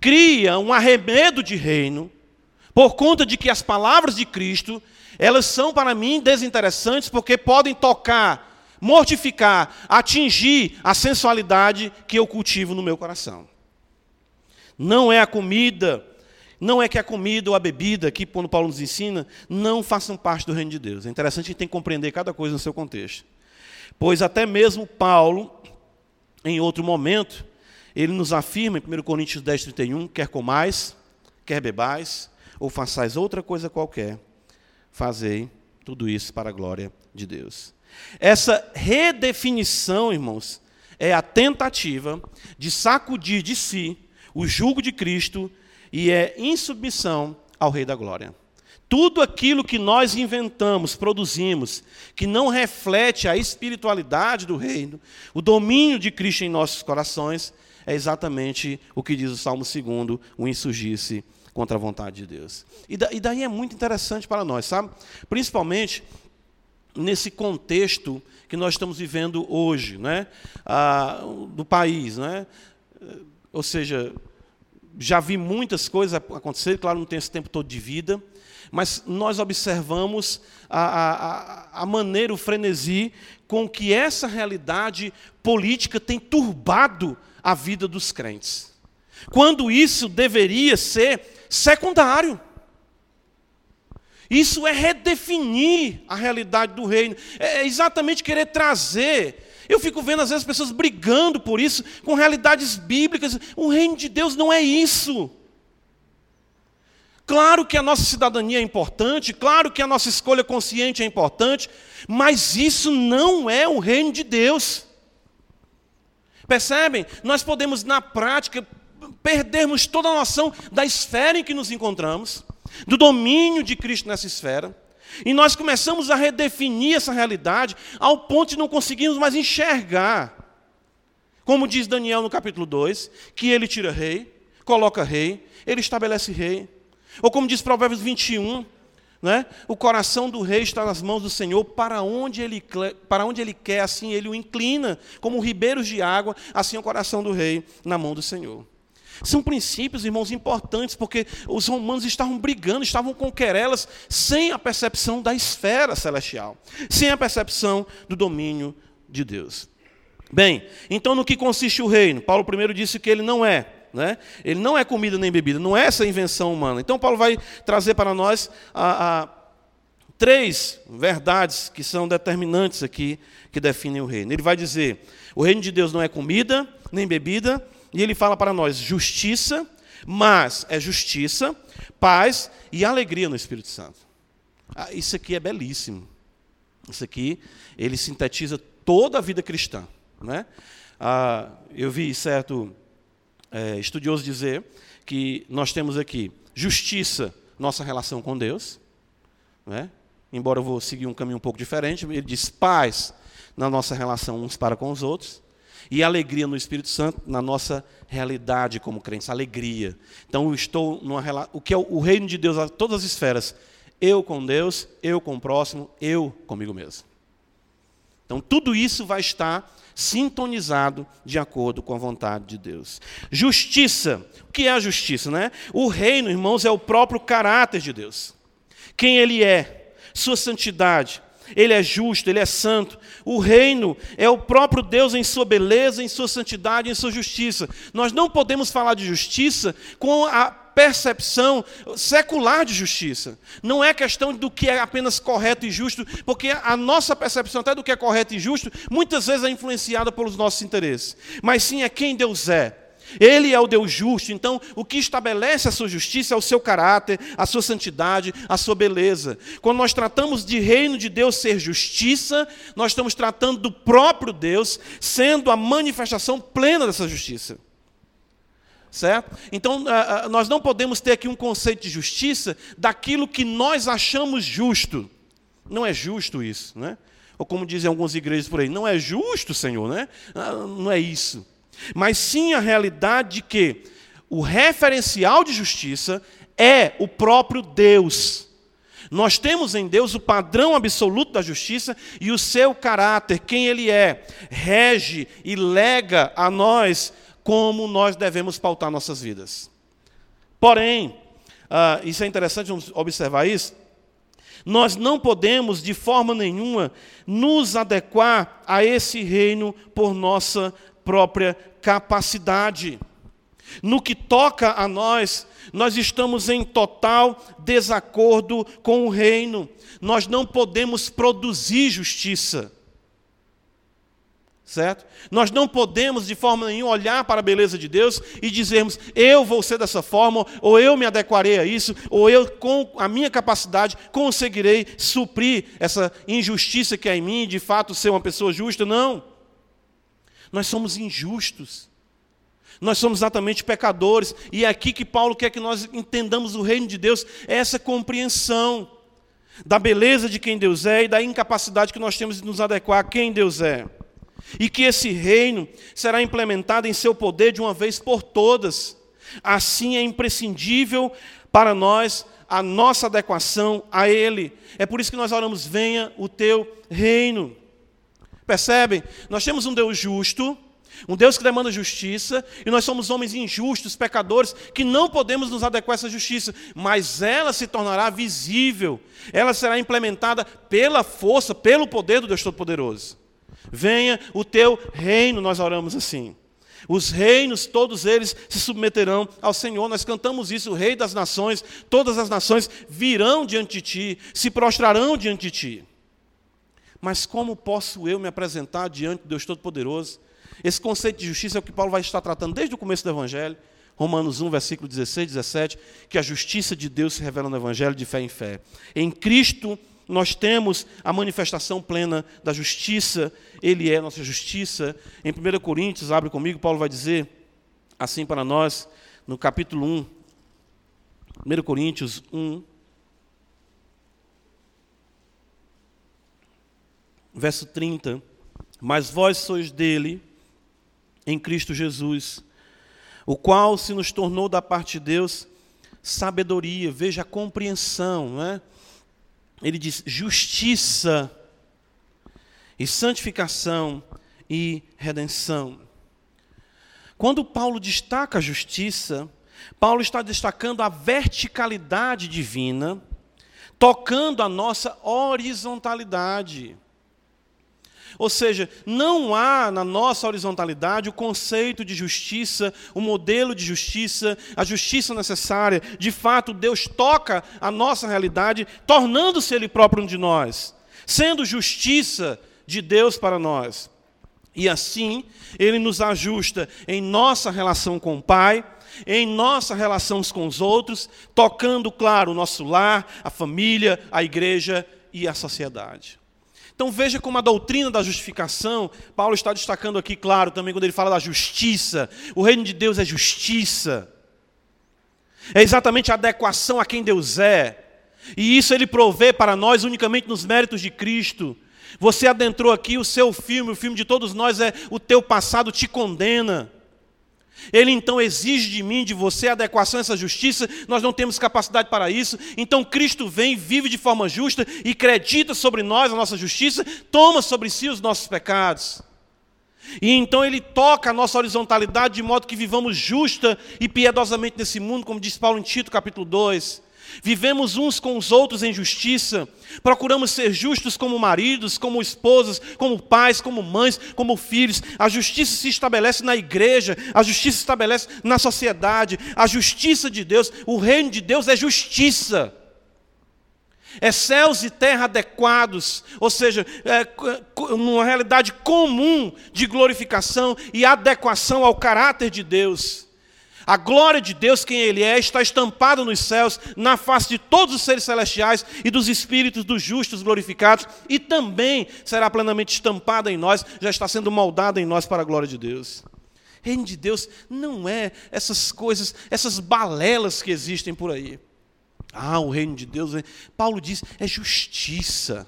cria um arremedo de reino, por conta de que as palavras de Cristo, elas são para mim desinteressantes porque podem tocar, mortificar, atingir a sensualidade que eu cultivo no meu coração. Não é a comida, não é que a comida ou a bebida, aqui quando Paulo nos ensina, não façam parte do reino de Deus. É interessante a gente tem que compreender cada coisa no seu contexto. Pois até mesmo Paulo, em outro momento, ele nos afirma em 1 Coríntios 10, 31, quer comais, quer bebais, ou façais outra coisa qualquer, fazei tudo isso para a glória de Deus. Essa redefinição, irmãos, é a tentativa de sacudir de si o jugo de Cristo e é insubmissão ao Rei da Glória. Tudo aquilo que nós inventamos, produzimos, que não reflete a espiritualidade do reino, o domínio de Cristo em nossos corações, é exatamente o que diz o Salmo 2, o insurgir-se contra a vontade de Deus. E, daí é muito interessante para nós, sabe? Principalmente nesse contexto que nós estamos vivendo hoje, né? Ah, do país, né? Ou seja, já vi muitas coisas acontecer, claro, não tenho esse tempo todo de vida, mas nós observamos a, a, a maneira, o frenesi com que essa realidade política tem turbado a vida dos crentes. Quando isso deveria ser secundário. Isso é redefinir a realidade do reino. É exatamente querer trazer Eu fico vendo, às vezes, pessoas brigando por isso, com realidades bíblicas. O reino de Deus não é isso. Claro que a nossa cidadania é importante, claro que a nossa escolha consciente é importante, mas isso não é o reino de Deus. Percebem? Nós podemos, na prática, perdermos toda a noção da esfera em que nos encontramos, do domínio de Cristo nessa esfera, e nós começamos a redefinir essa realidade ao ponto de não conseguirmos mais enxergar. Como diz Daniel no capítulo 2, que ele tira rei, coloca rei, ele estabelece rei. Ou como diz Provérbios 21, né? o coração do rei está nas mãos do Senhor, para onde, ele, para onde ele quer, assim ele o inclina, como ribeiros de água, assim é o coração do rei na mão do Senhor. São princípios, irmãos, importantes, porque os romanos estavam brigando, estavam com querelas, sem a percepção da esfera celestial, sem a percepção do domínio de Deus. Bem, então no que consiste o reino? Paulo primeiro disse que ele não é. Né? Ele não é comida nem bebida, não é essa invenção humana. Então Paulo vai trazer para nós a, a, três verdades que são determinantes aqui, que definem o reino. Ele vai dizer: o reino de Deus não é comida nem bebida, e ele fala para nós justiça, mas é justiça, paz e alegria no Espírito Santo. Ah, isso aqui é belíssimo. Isso aqui, ele sintetiza toda a vida cristã. Né? Ah, eu vi certo é, estudioso dizer que nós temos aqui justiça, nossa relação com Deus. Né? Embora eu vou seguir um caminho um pouco diferente, ele diz paz na nossa relação uns para com os outros e alegria no Espírito Santo na nossa realidade como crentes, alegria. Então eu estou numa o que é o reino de Deus a todas as esferas, eu com Deus, eu com o próximo, eu comigo mesmo. Então tudo isso vai estar sintonizado de acordo com a vontade de Deus. Justiça. O que é a justiça, né? O reino, irmãos, é o próprio caráter de Deus. Quem ele é, sua santidade, ele é justo, ele é santo. O reino é o próprio Deus em sua beleza, em sua santidade, em sua justiça. Nós não podemos falar de justiça com a percepção secular de justiça. Não é questão do que é apenas correto e justo, porque a nossa percepção até do que é correto e justo muitas vezes é influenciada pelos nossos interesses. Mas sim é quem Deus é. Ele é o Deus justo, então o que estabelece a sua justiça é o seu caráter, a sua santidade, a sua beleza. Quando nós tratamos de reino de Deus ser justiça, nós estamos tratando do próprio Deus sendo a manifestação plena dessa justiça. Certo? Então, nós não podemos ter aqui um conceito de justiça daquilo que nós achamos justo. Não é justo isso, né? Ou como dizem algumas igrejas por aí, não é justo, Senhor, né? Ah, não é isso mas sim a realidade de que o referencial de justiça é o próprio Deus. Nós temos em Deus o padrão absoluto da justiça e o seu caráter, quem Ele é, rege e lega a nós como nós devemos pautar nossas vidas. Porém, uh, isso é interessante observar isso, nós não podemos, de forma nenhuma, nos adequar a esse reino por nossa própria capacidade. No que toca a nós, nós estamos em total desacordo com o reino. Nós não podemos produzir justiça. Certo? Nós não podemos de forma nenhuma olhar para a beleza de Deus e dizermos, eu vou ser dessa forma, ou eu me adequarei a isso, ou eu, com a minha capacidade, conseguirei suprir essa injustiça que há em mim, de fato ser uma pessoa justa. Não. Nós somos injustos. Nós somos exatamente pecadores. E é aqui que Paulo quer que nós entendamos o reino de Deus, é essa compreensão da beleza de quem Deus é e da incapacidade que nós temos de nos adequar a quem Deus é. E que esse reino será implementado em seu poder de uma vez por todas. Assim é imprescindível para nós a nossa adequação a Ele. É por isso que nós oramos: venha o teu reino. Percebem? Nós temos um Deus justo, um Deus que demanda justiça, e nós somos homens injustos, pecadores, que não podemos nos adequar a essa justiça, mas ela se tornará visível, ela será implementada pela força, pelo poder do Deus Todo-Poderoso. Venha o teu reino, nós oramos assim. Os reinos, todos eles se submeterão ao Senhor. Nós cantamos isso, o Rei das nações, todas as nações virão diante de ti, se prostrarão diante de ti. Mas como posso eu me apresentar diante de Deus Todo-Poderoso? Esse conceito de justiça é o que Paulo vai estar tratando desde o começo do Evangelho. Romanos 1, versículo 16, 17, que a justiça de Deus se revela no Evangelho de fé em fé. Em Cristo nós temos a manifestação plena da justiça, Ele é nossa justiça. Em 1 Coríntios, abre comigo, Paulo vai dizer assim para nós, no capítulo 1, 1 Coríntios 1, verso 30. Mas vós sois dele, em Cristo Jesus o qual se nos tornou da parte de Deus sabedoria, veja a compreensão, não é? Ele diz justiça e santificação e redenção. Quando Paulo destaca a justiça, Paulo está destacando a verticalidade divina, tocando a nossa horizontalidade. Ou seja, não há na nossa horizontalidade o conceito de justiça, o modelo de justiça, a justiça necessária. De fato, Deus toca a nossa realidade, tornando-se Ele próprio um de nós, sendo justiça de Deus para nós. E assim, Ele nos ajusta em nossa relação com o Pai, em nossa relação com os outros, tocando, claro, o nosso lar, a família, a igreja e a sociedade. Então veja como a doutrina da justificação, Paulo está destacando aqui, claro, também quando ele fala da justiça. O reino de Deus é justiça. É exatamente a adequação a quem Deus é. E isso ele provê para nós unicamente nos méritos de Cristo. Você adentrou aqui o seu filme, o filme de todos nós é o teu passado te condena. Ele então exige de mim, de você, adequação a essa justiça, nós não temos capacidade para isso. Então Cristo vem, vive de forma justa e acredita sobre nós a nossa justiça, toma sobre si os nossos pecados. E então ele toca a nossa horizontalidade de modo que vivamos justa e piedosamente nesse mundo, como diz Paulo em Tito, capítulo 2. Vivemos uns com os outros em justiça, procuramos ser justos como maridos, como esposas, como pais, como mães, como filhos. A justiça se estabelece na igreja, a justiça se estabelece na sociedade. A justiça de Deus, o reino de Deus é justiça. É céus e terra adequados, ou seja, é uma realidade comum de glorificação e adequação ao caráter de Deus. A glória de Deus, quem Ele é, está estampada nos céus, na face de todos os seres celestiais e dos espíritos dos justos glorificados, e também será plenamente estampada em nós, já está sendo moldada em nós para a glória de Deus. Reino de Deus não é essas coisas, essas balelas que existem por aí. Ah, o reino de Deus, Paulo diz, é justiça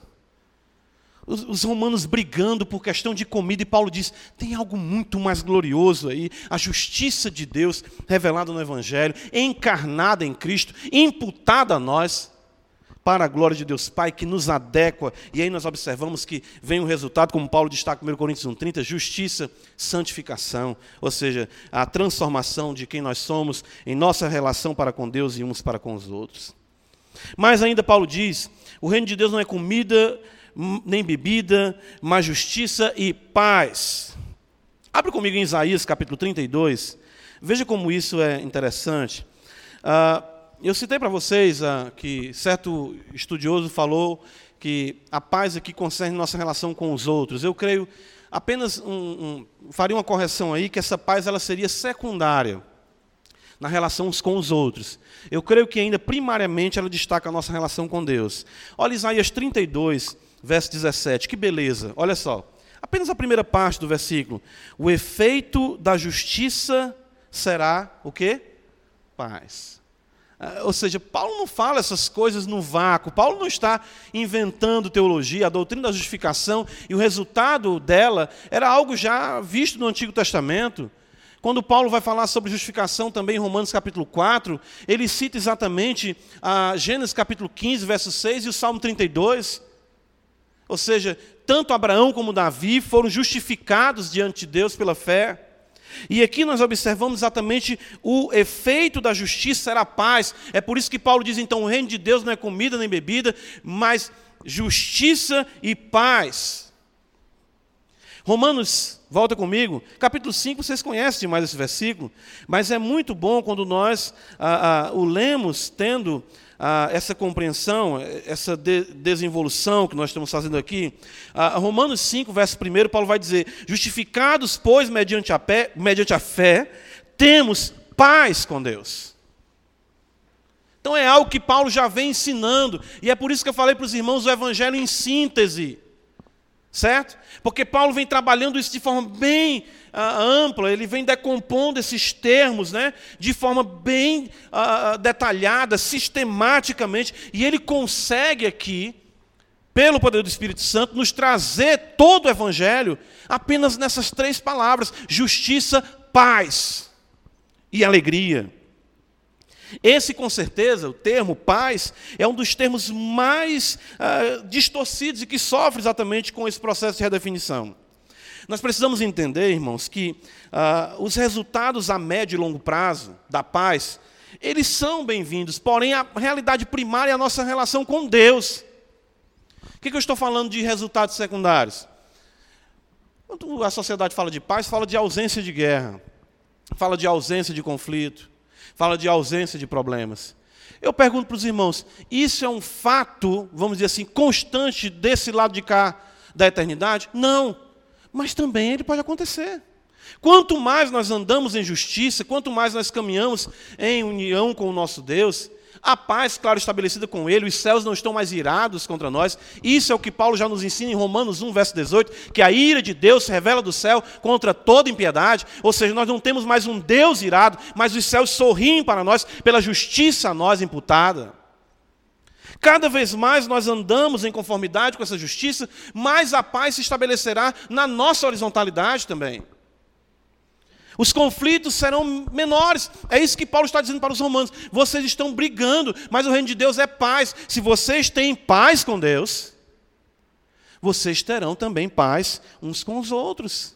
os, romanos brigando por questão de comida, e Paulo diz: tem algo muito mais glorioso aí, a justiça de Deus revelada no Evangelho, encarnada em Cristo, imputada a nós, para a glória de Deus Pai, que nos adequa, e aí nós observamos que vem o resultado, como Paulo destaca em 1 Coríntios 1,30, justiça, santificação, ou seja, a transformação de quem nós somos em nossa relação para com Deus e uns para com os outros. Mas ainda Paulo diz: o reino de Deus não é comida nem bebida, mas justiça e paz. Abre comigo em Isaías capítulo 32. Veja como isso é interessante. Ah, eu citei para vocês ah, que certo estudioso falou que a paz aqui concerne nossa relação com os outros. Eu creio apenas um, um, faria uma correção aí que essa paz ela seria secundária na relação com os outros. Eu creio que ainda primariamente ela destaca a nossa relação com Deus. Olha Isaías 32, verso 17. Que beleza, olha só. Apenas a primeira parte do versículo. O efeito da justiça será o quê? Paz. Ah, ou seja, Paulo não fala essas coisas no vácuo. Paulo não está inventando teologia, a doutrina da justificação, e o resultado dela era algo já visto no Antigo Testamento. Quando Paulo vai falar sobre justificação também em Romanos capítulo 4, ele cita exatamente a Gênesis capítulo 15, verso 6 e o Salmo 32. Ou seja, tanto Abraão como Davi foram justificados diante de Deus pela fé. E aqui nós observamos exatamente o efeito da justiça era a paz. É por isso que Paulo diz então: o reino de Deus não é comida nem bebida, mas justiça e paz. Romanos, volta comigo, capítulo 5, vocês conhecem demais esse versículo, mas é muito bom quando nós ah, ah, o lemos tendo ah, essa compreensão, essa de desenvolução que nós estamos fazendo aqui, ah, Romanos 5, verso 1, Paulo vai dizer: Justificados, pois, mediante a, pé, mediante a fé, temos paz com Deus. Então é algo que Paulo já vem ensinando, e é por isso que eu falei para os irmãos o evangelho em síntese. Certo? Porque Paulo vem trabalhando isso de forma bem ah, ampla, ele vem decompondo esses termos né, de forma bem ah, detalhada, sistematicamente, e ele consegue aqui, pelo poder do Espírito Santo, nos trazer todo o Evangelho apenas nessas três palavras: justiça, paz e alegria. Esse, com certeza, o termo paz, é um dos termos mais ah, distorcidos e que sofre exatamente com esse processo de redefinição. Nós precisamos entender, irmãos, que ah, os resultados a médio e longo prazo da paz, eles são bem-vindos, porém a realidade primária é a nossa relação com Deus. O que, que eu estou falando de resultados secundários? Quando a sociedade fala de paz, fala de ausência de guerra, fala de ausência de conflito, fala de ausência de problemas. Eu pergunto para os irmãos: isso é um fato, vamos dizer assim, constante desse lado de cá da eternidade? Não, mas também ele pode acontecer. Quanto mais nós andamos em justiça, quanto mais nós caminhamos em união com o nosso Deus, a paz, claro, estabelecida com ele, os céus não estão mais irados contra nós. Isso é o que Paulo já nos ensina em Romanos 1, verso 18, que a ira de Deus se revela do céu contra toda impiedade. Ou seja, nós não temos mais um Deus irado, mas os céus sorriem para nós pela justiça a nós imputada. Cada vez mais nós andamos em conformidade com essa justiça, mais a paz se estabelecerá na nossa horizontalidade também. Os conflitos serão menores. É isso que Paulo está dizendo para os romanos. Vocês estão brigando, mas o reino de Deus é paz. Se vocês têm paz com Deus, vocês terão também paz uns com os outros.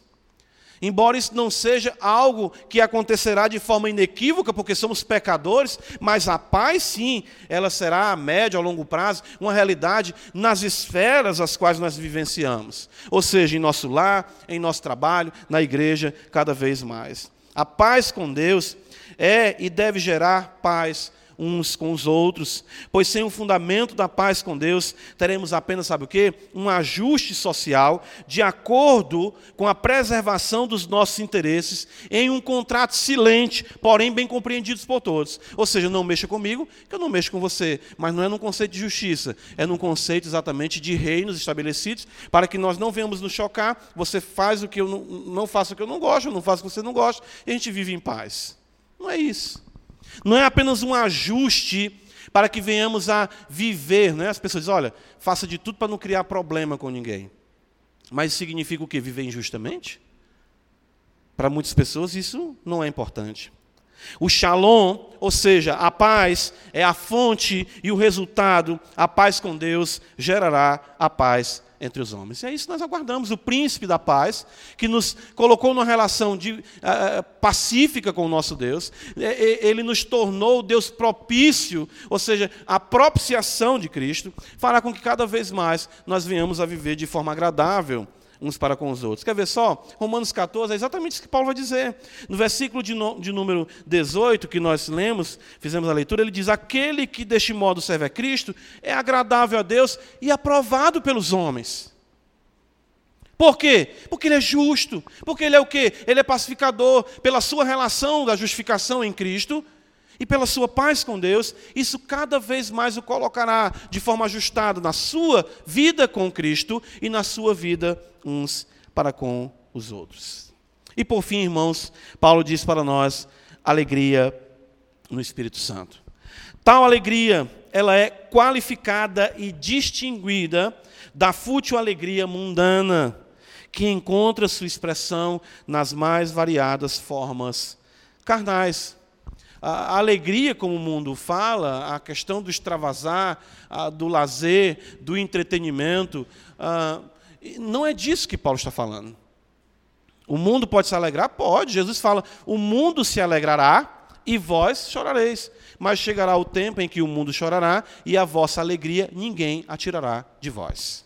Embora isso não seja algo que acontecerá de forma inequívoca, porque somos pecadores, mas a paz, sim, ela será a médio, a longo prazo, uma realidade nas esferas as quais nós vivenciamos. Ou seja, em nosso lar, em nosso trabalho, na igreja, cada vez mais. A paz com Deus é e deve gerar paz uns com os outros, pois sem o fundamento da paz com Deus, teremos apenas, sabe o quê? Um ajuste social de acordo com a preservação dos nossos interesses em um contrato silente, porém bem compreendido por todos. Ou seja, não mexa comigo, que eu não mexo com você, mas não é num conceito de justiça, é num conceito exatamente de reinos estabelecidos, para que nós não venhamos nos chocar, você faz o que eu não, não faço o que eu não gosto, eu não faço o que você não gosta, e a gente vive em paz. Não é isso. Não é apenas um ajuste para que venhamos a viver. Né? As pessoas dizem, olha, faça de tudo para não criar problema com ninguém. Mas significa o quê? Viver injustamente? Para muitas pessoas isso não é importante. O shalom, ou seja, a paz, é a fonte e o resultado, a paz com Deus gerará a paz entre os homens. E é isso que nós aguardamos, o príncipe da paz, que nos colocou numa relação de, uh, pacífica com o nosso Deus, ele nos tornou Deus propício, ou seja, a propiciação de Cristo, fará com que cada vez mais nós venhamos a viver de forma agradável uns para com os outros. Quer ver só? Romanos 14 é exatamente isso que Paulo vai dizer. No versículo de, no, de número 18, que nós lemos, fizemos a leitura, ele diz: Aquele que deste modo serve a Cristo é agradável a Deus e aprovado pelos homens. Por quê? Porque ele é justo. Porque ele é o quê? Ele é pacificador. Pela sua relação da justificação em Cristo, e pela sua paz com Deus, isso cada vez mais o colocará de forma ajustada na sua vida com Cristo e na sua vida uns para com os outros. E por fim, irmãos, Paulo diz para nós: alegria no Espírito Santo. Tal alegria, ela é qualificada e distinguida da fútil alegria mundana, que encontra sua expressão nas mais variadas formas carnais a alegria, como o mundo fala, a questão do extravasar, do lazer, do entretenimento, não é disso que Paulo está falando. O mundo pode se alegrar? Pode. Jesus fala: o mundo se alegrará e vós chorareis. Mas chegará o tempo em que o mundo chorará e a vossa alegria ninguém a tirará de vós.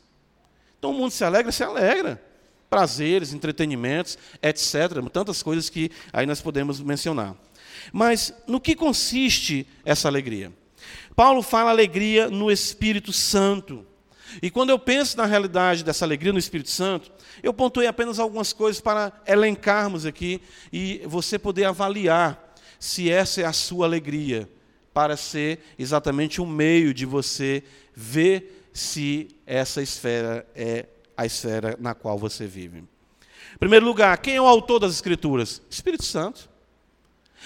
Então o mundo se alegra, se alegra. Prazeres, entretenimentos, etc. Tantas coisas que aí nós podemos mencionar. Mas no que consiste essa alegria? Paulo fala alegria no Espírito Santo. E quando eu penso na realidade dessa alegria no Espírito Santo, eu pontuei apenas algumas coisas para elencarmos aqui e você poder avaliar se essa é a sua alegria, para ser exatamente um meio de você ver se essa esfera é a esfera na qual você vive. Em primeiro lugar, quem é o autor das Escrituras? Espírito Santo.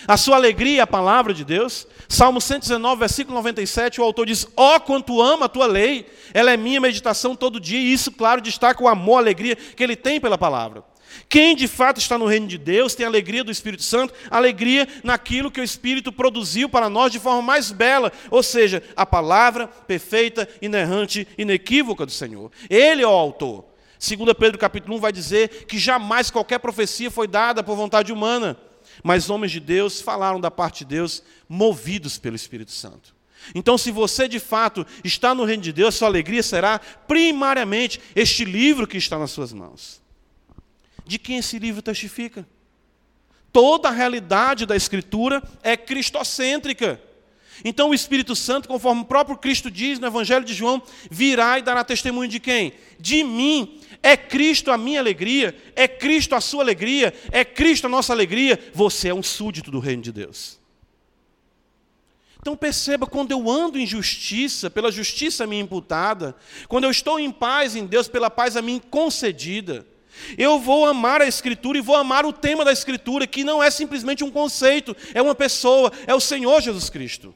A sua alegria é a palavra de Deus. Salmo 119, versículo 97, o autor diz: Ó, oh, quanto amo a tua lei, ela é minha meditação todo dia, e isso, claro, destaca o amor, a alegria que ele tem pela palavra. Quem de fato está no reino de Deus tem alegria do Espírito Santo, alegria naquilo que o Espírito produziu para nós de forma mais bela, ou seja, a palavra perfeita, inerrante, inequívoca do Senhor. Ele é o autor. 2 Pedro capítulo 1 vai dizer que jamais qualquer profecia foi dada por vontade humana mas homens de Deus falaram da parte de Deus, movidos pelo Espírito Santo. Então, se você de fato está no reino de Deus, sua alegria será primariamente este livro que está nas suas mãos. De quem esse livro testifica? Toda a realidade da Escritura é cristocêntrica. Então o Espírito Santo, conforme o próprio Cristo diz no Evangelho de João, virá e dará testemunho de quem? De mim. É Cristo a minha alegria, é Cristo a sua alegria, é Cristo a nossa alegria. Você é um súdito do reino de Deus. Então perceba, quando eu ando em justiça, pela justiça mim imputada, quando eu estou em paz em Deus, pela paz a mim concedida, eu vou amar a Escritura e vou amar o tema da Escritura, que não é simplesmente um conceito, é uma pessoa, é o Senhor Jesus Cristo.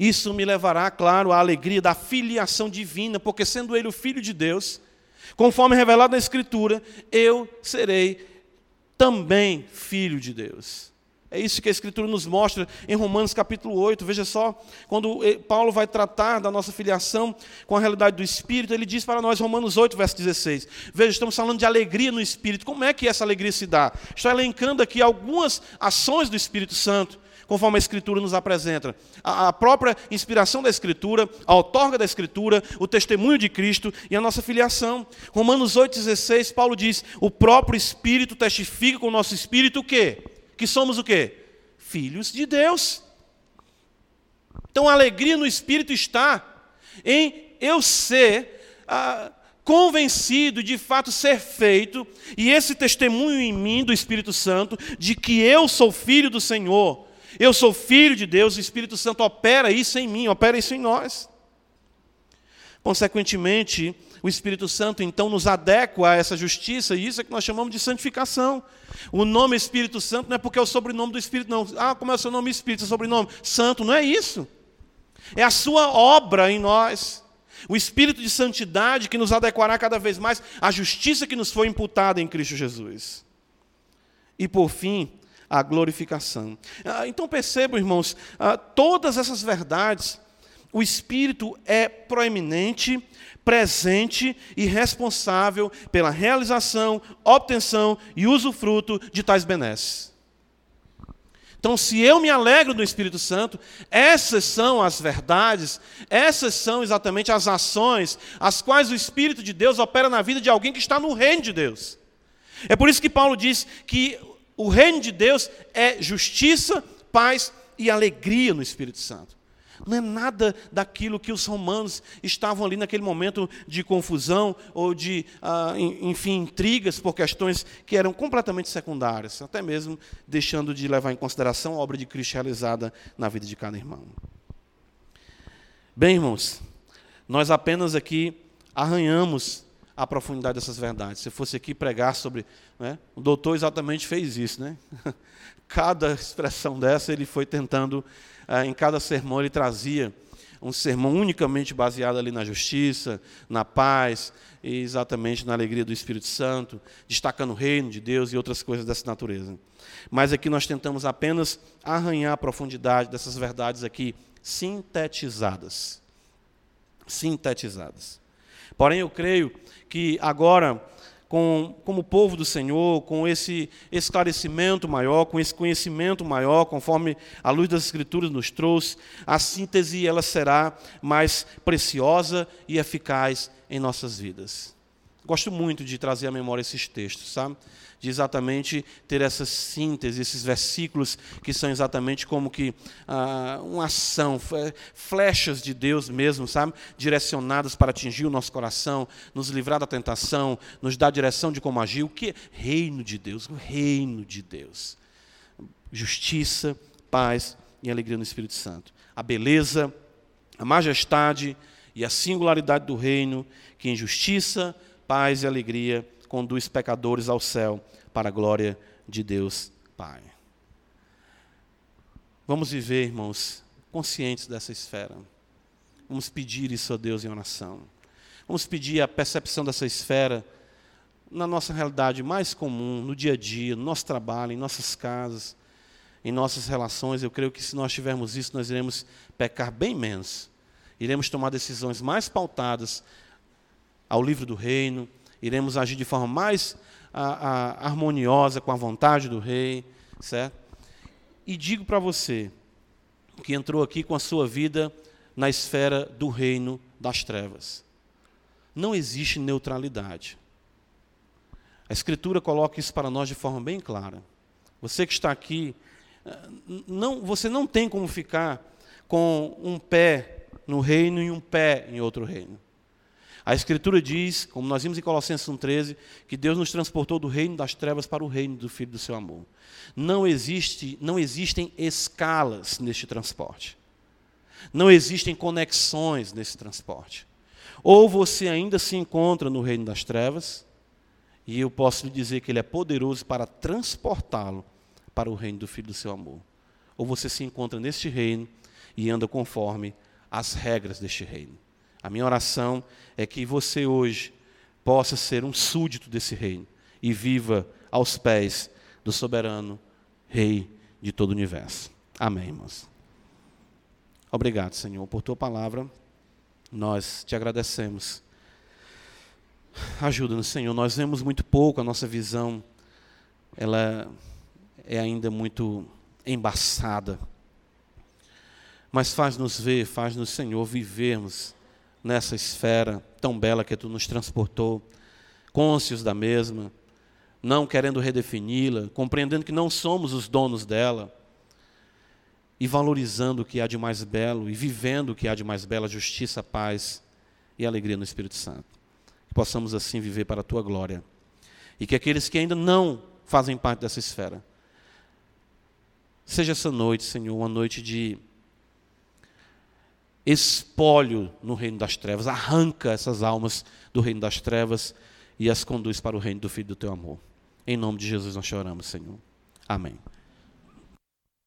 Isso me levará, claro, à alegria da filiação divina, porque sendo Ele o Filho de Deus, conforme revelado na Escritura, eu serei também filho de Deus. É isso que a Escritura nos mostra em Romanos capítulo 8. Veja só, quando Paulo vai tratar da nossa filiação com a realidade do Espírito, ele diz para nós, Romanos 8, verso 16. Veja, estamos falando de alegria no Espírito. Como é que essa alegria se dá? Estou elencando aqui algumas ações do Espírito Santo conforme a Escritura nos apresenta. A, própria inspiração da Escritura, a outorga da Escritura, o testemunho de Cristo e a nossa filiação. Romanos 8,16, Paulo diz: o próprio Espírito testifica com o nosso Espírito o quê? Que somos o quê? Filhos de Deus. Então a alegria no Espírito está em eu ser. Ah, convencido de fato ser feito, e esse testemunho em mim do Espírito Santo, de que eu sou filho do Senhor, eu sou filho de Deus, o Espírito Santo opera isso em mim, opera isso em nós. Consequentemente, o Espírito Santo então nos adequa a essa justiça, e isso é que nós chamamos de santificação. O nome Espírito Santo não é porque é o sobrenome do Espírito, não. Ah, como é o seu nome Espírito, é sobrenome? Santo, não é isso. É a sua obra em nós. O Espírito de santidade que nos adequará cada vez mais à justiça que nos foi imputada em Cristo Jesus. E por fim, a glorificação. Ah, então percebam, irmãos, ah, todas essas verdades, o Espírito é proeminente, presente e responsável pela realização, obtenção e usufruto de tais benesses. Então, se eu me alegro do Espírito Santo, essas são as verdades, essas são exatamente as ações as quais o Espírito de Deus opera na vida de alguém que está no reino de Deus. É por isso que Paulo diz que o reino de Deus é justiça, paz e alegria no Espírito Santo. Não é nada daquilo que os romanos estavam ali naquele momento de confusão ou de, ah, enfim, intrigas por questões que eram completamente secundárias, até mesmo deixando de levar em consideração a obra de Cristo realizada na vida de cada irmão. Bem, irmãos, nós apenas aqui arranhamos a profundidade dessas verdades. Se fosse aqui pregar sobre. Né, o doutor exatamente fez isso. Né? *laughs* Cada expressão dessa ele foi tentando, eh, em cada sermão, ele trazia um sermão unicamente baseado ali na justiça, na paz e exatamente na alegria do Espírito Santo, destacando o reino de Deus e outras coisas dessa natureza. Mas aqui nós tentamos apenas arranhar a profundidade dessas verdades aqui sintetizadas. Sintetizadas. Porém, eu creio que agora, com, como povo do Senhor, com esse esclarecimento maior, com esse conhecimento maior, conforme a luz das Escrituras nos trouxe, a síntese ela será mais preciosa e eficaz em nossas vidas. Gosto muito de trazer à memória esses textos, sabe? De exatamente ter essa síntese, esses versículos que são exatamente como que ah, uma ação, flechas de Deus mesmo, sabe? Direcionadas para atingir o nosso coração, nos livrar da tentação, nos dar direção de como agir. O que? Reino de Deus, o reino de Deus. Justiça, paz e alegria no Espírito Santo. A beleza, a majestade e a singularidade do reino, que em justiça, paz e alegria conduz pecadores ao céu para a glória de Deus Pai. Vamos viver, irmãos, conscientes dessa esfera. Vamos pedir isso a Deus em oração. Vamos pedir a percepção dessa esfera na nossa realidade mais comum, no dia a dia, no nosso trabalho, em nossas casas, em nossas relações. Eu creio que se nós tivermos isso, nós iremos pecar bem menos. Iremos tomar decisões mais pautadas ao livro do reino, iremos agir de forma mais a, a, harmoniosa com a vontade do rei, certo? E digo para você que entrou aqui com a sua vida na esfera do reino das trevas. Não existe neutralidade. A Escritura coloca isso para nós de forma bem clara. Você que está aqui, não, você não tem como ficar com um pé no reino e um pé em outro reino. A Escritura diz, como nós vimos em Colossenses 1,13, que Deus nos transportou do reino das trevas para o reino do Filho do seu amor. Não, existe, não existem escalas neste transporte. Não existem conexões nesse transporte. Ou você ainda se encontra no reino das trevas, e eu posso lhe dizer que Ele é poderoso para transportá-lo para o reino do Filho do seu amor. Ou você se encontra neste reino e anda conforme as regras deste reino. A minha oração é que você hoje possa ser um súdito desse reino e viva aos pés do soberano Rei de todo o universo. Amém, irmãos. Obrigado, Senhor, por tua palavra. Nós te agradecemos. Ajuda-nos, Senhor. Nós vemos muito pouco, a nossa visão ela é ainda muito embaçada. Mas faz-nos ver, faz-nos, Senhor, vivermos nessa esfera tão bela que tu nos transportou, cônscios da mesma, não querendo redefini-la, compreendendo que não somos os donos dela, e valorizando o que há de mais belo e vivendo o que há de mais belo, justiça, paz e alegria no Espírito Santo. Que possamos assim viver para a tua glória. E que aqueles que ainda não fazem parte dessa esfera, seja essa noite, Senhor, uma noite de espólio no reino das trevas, arranca essas almas do reino das trevas e as conduz para o reino do Filho do teu amor. Em nome de Jesus nós choramos, Senhor. Amém.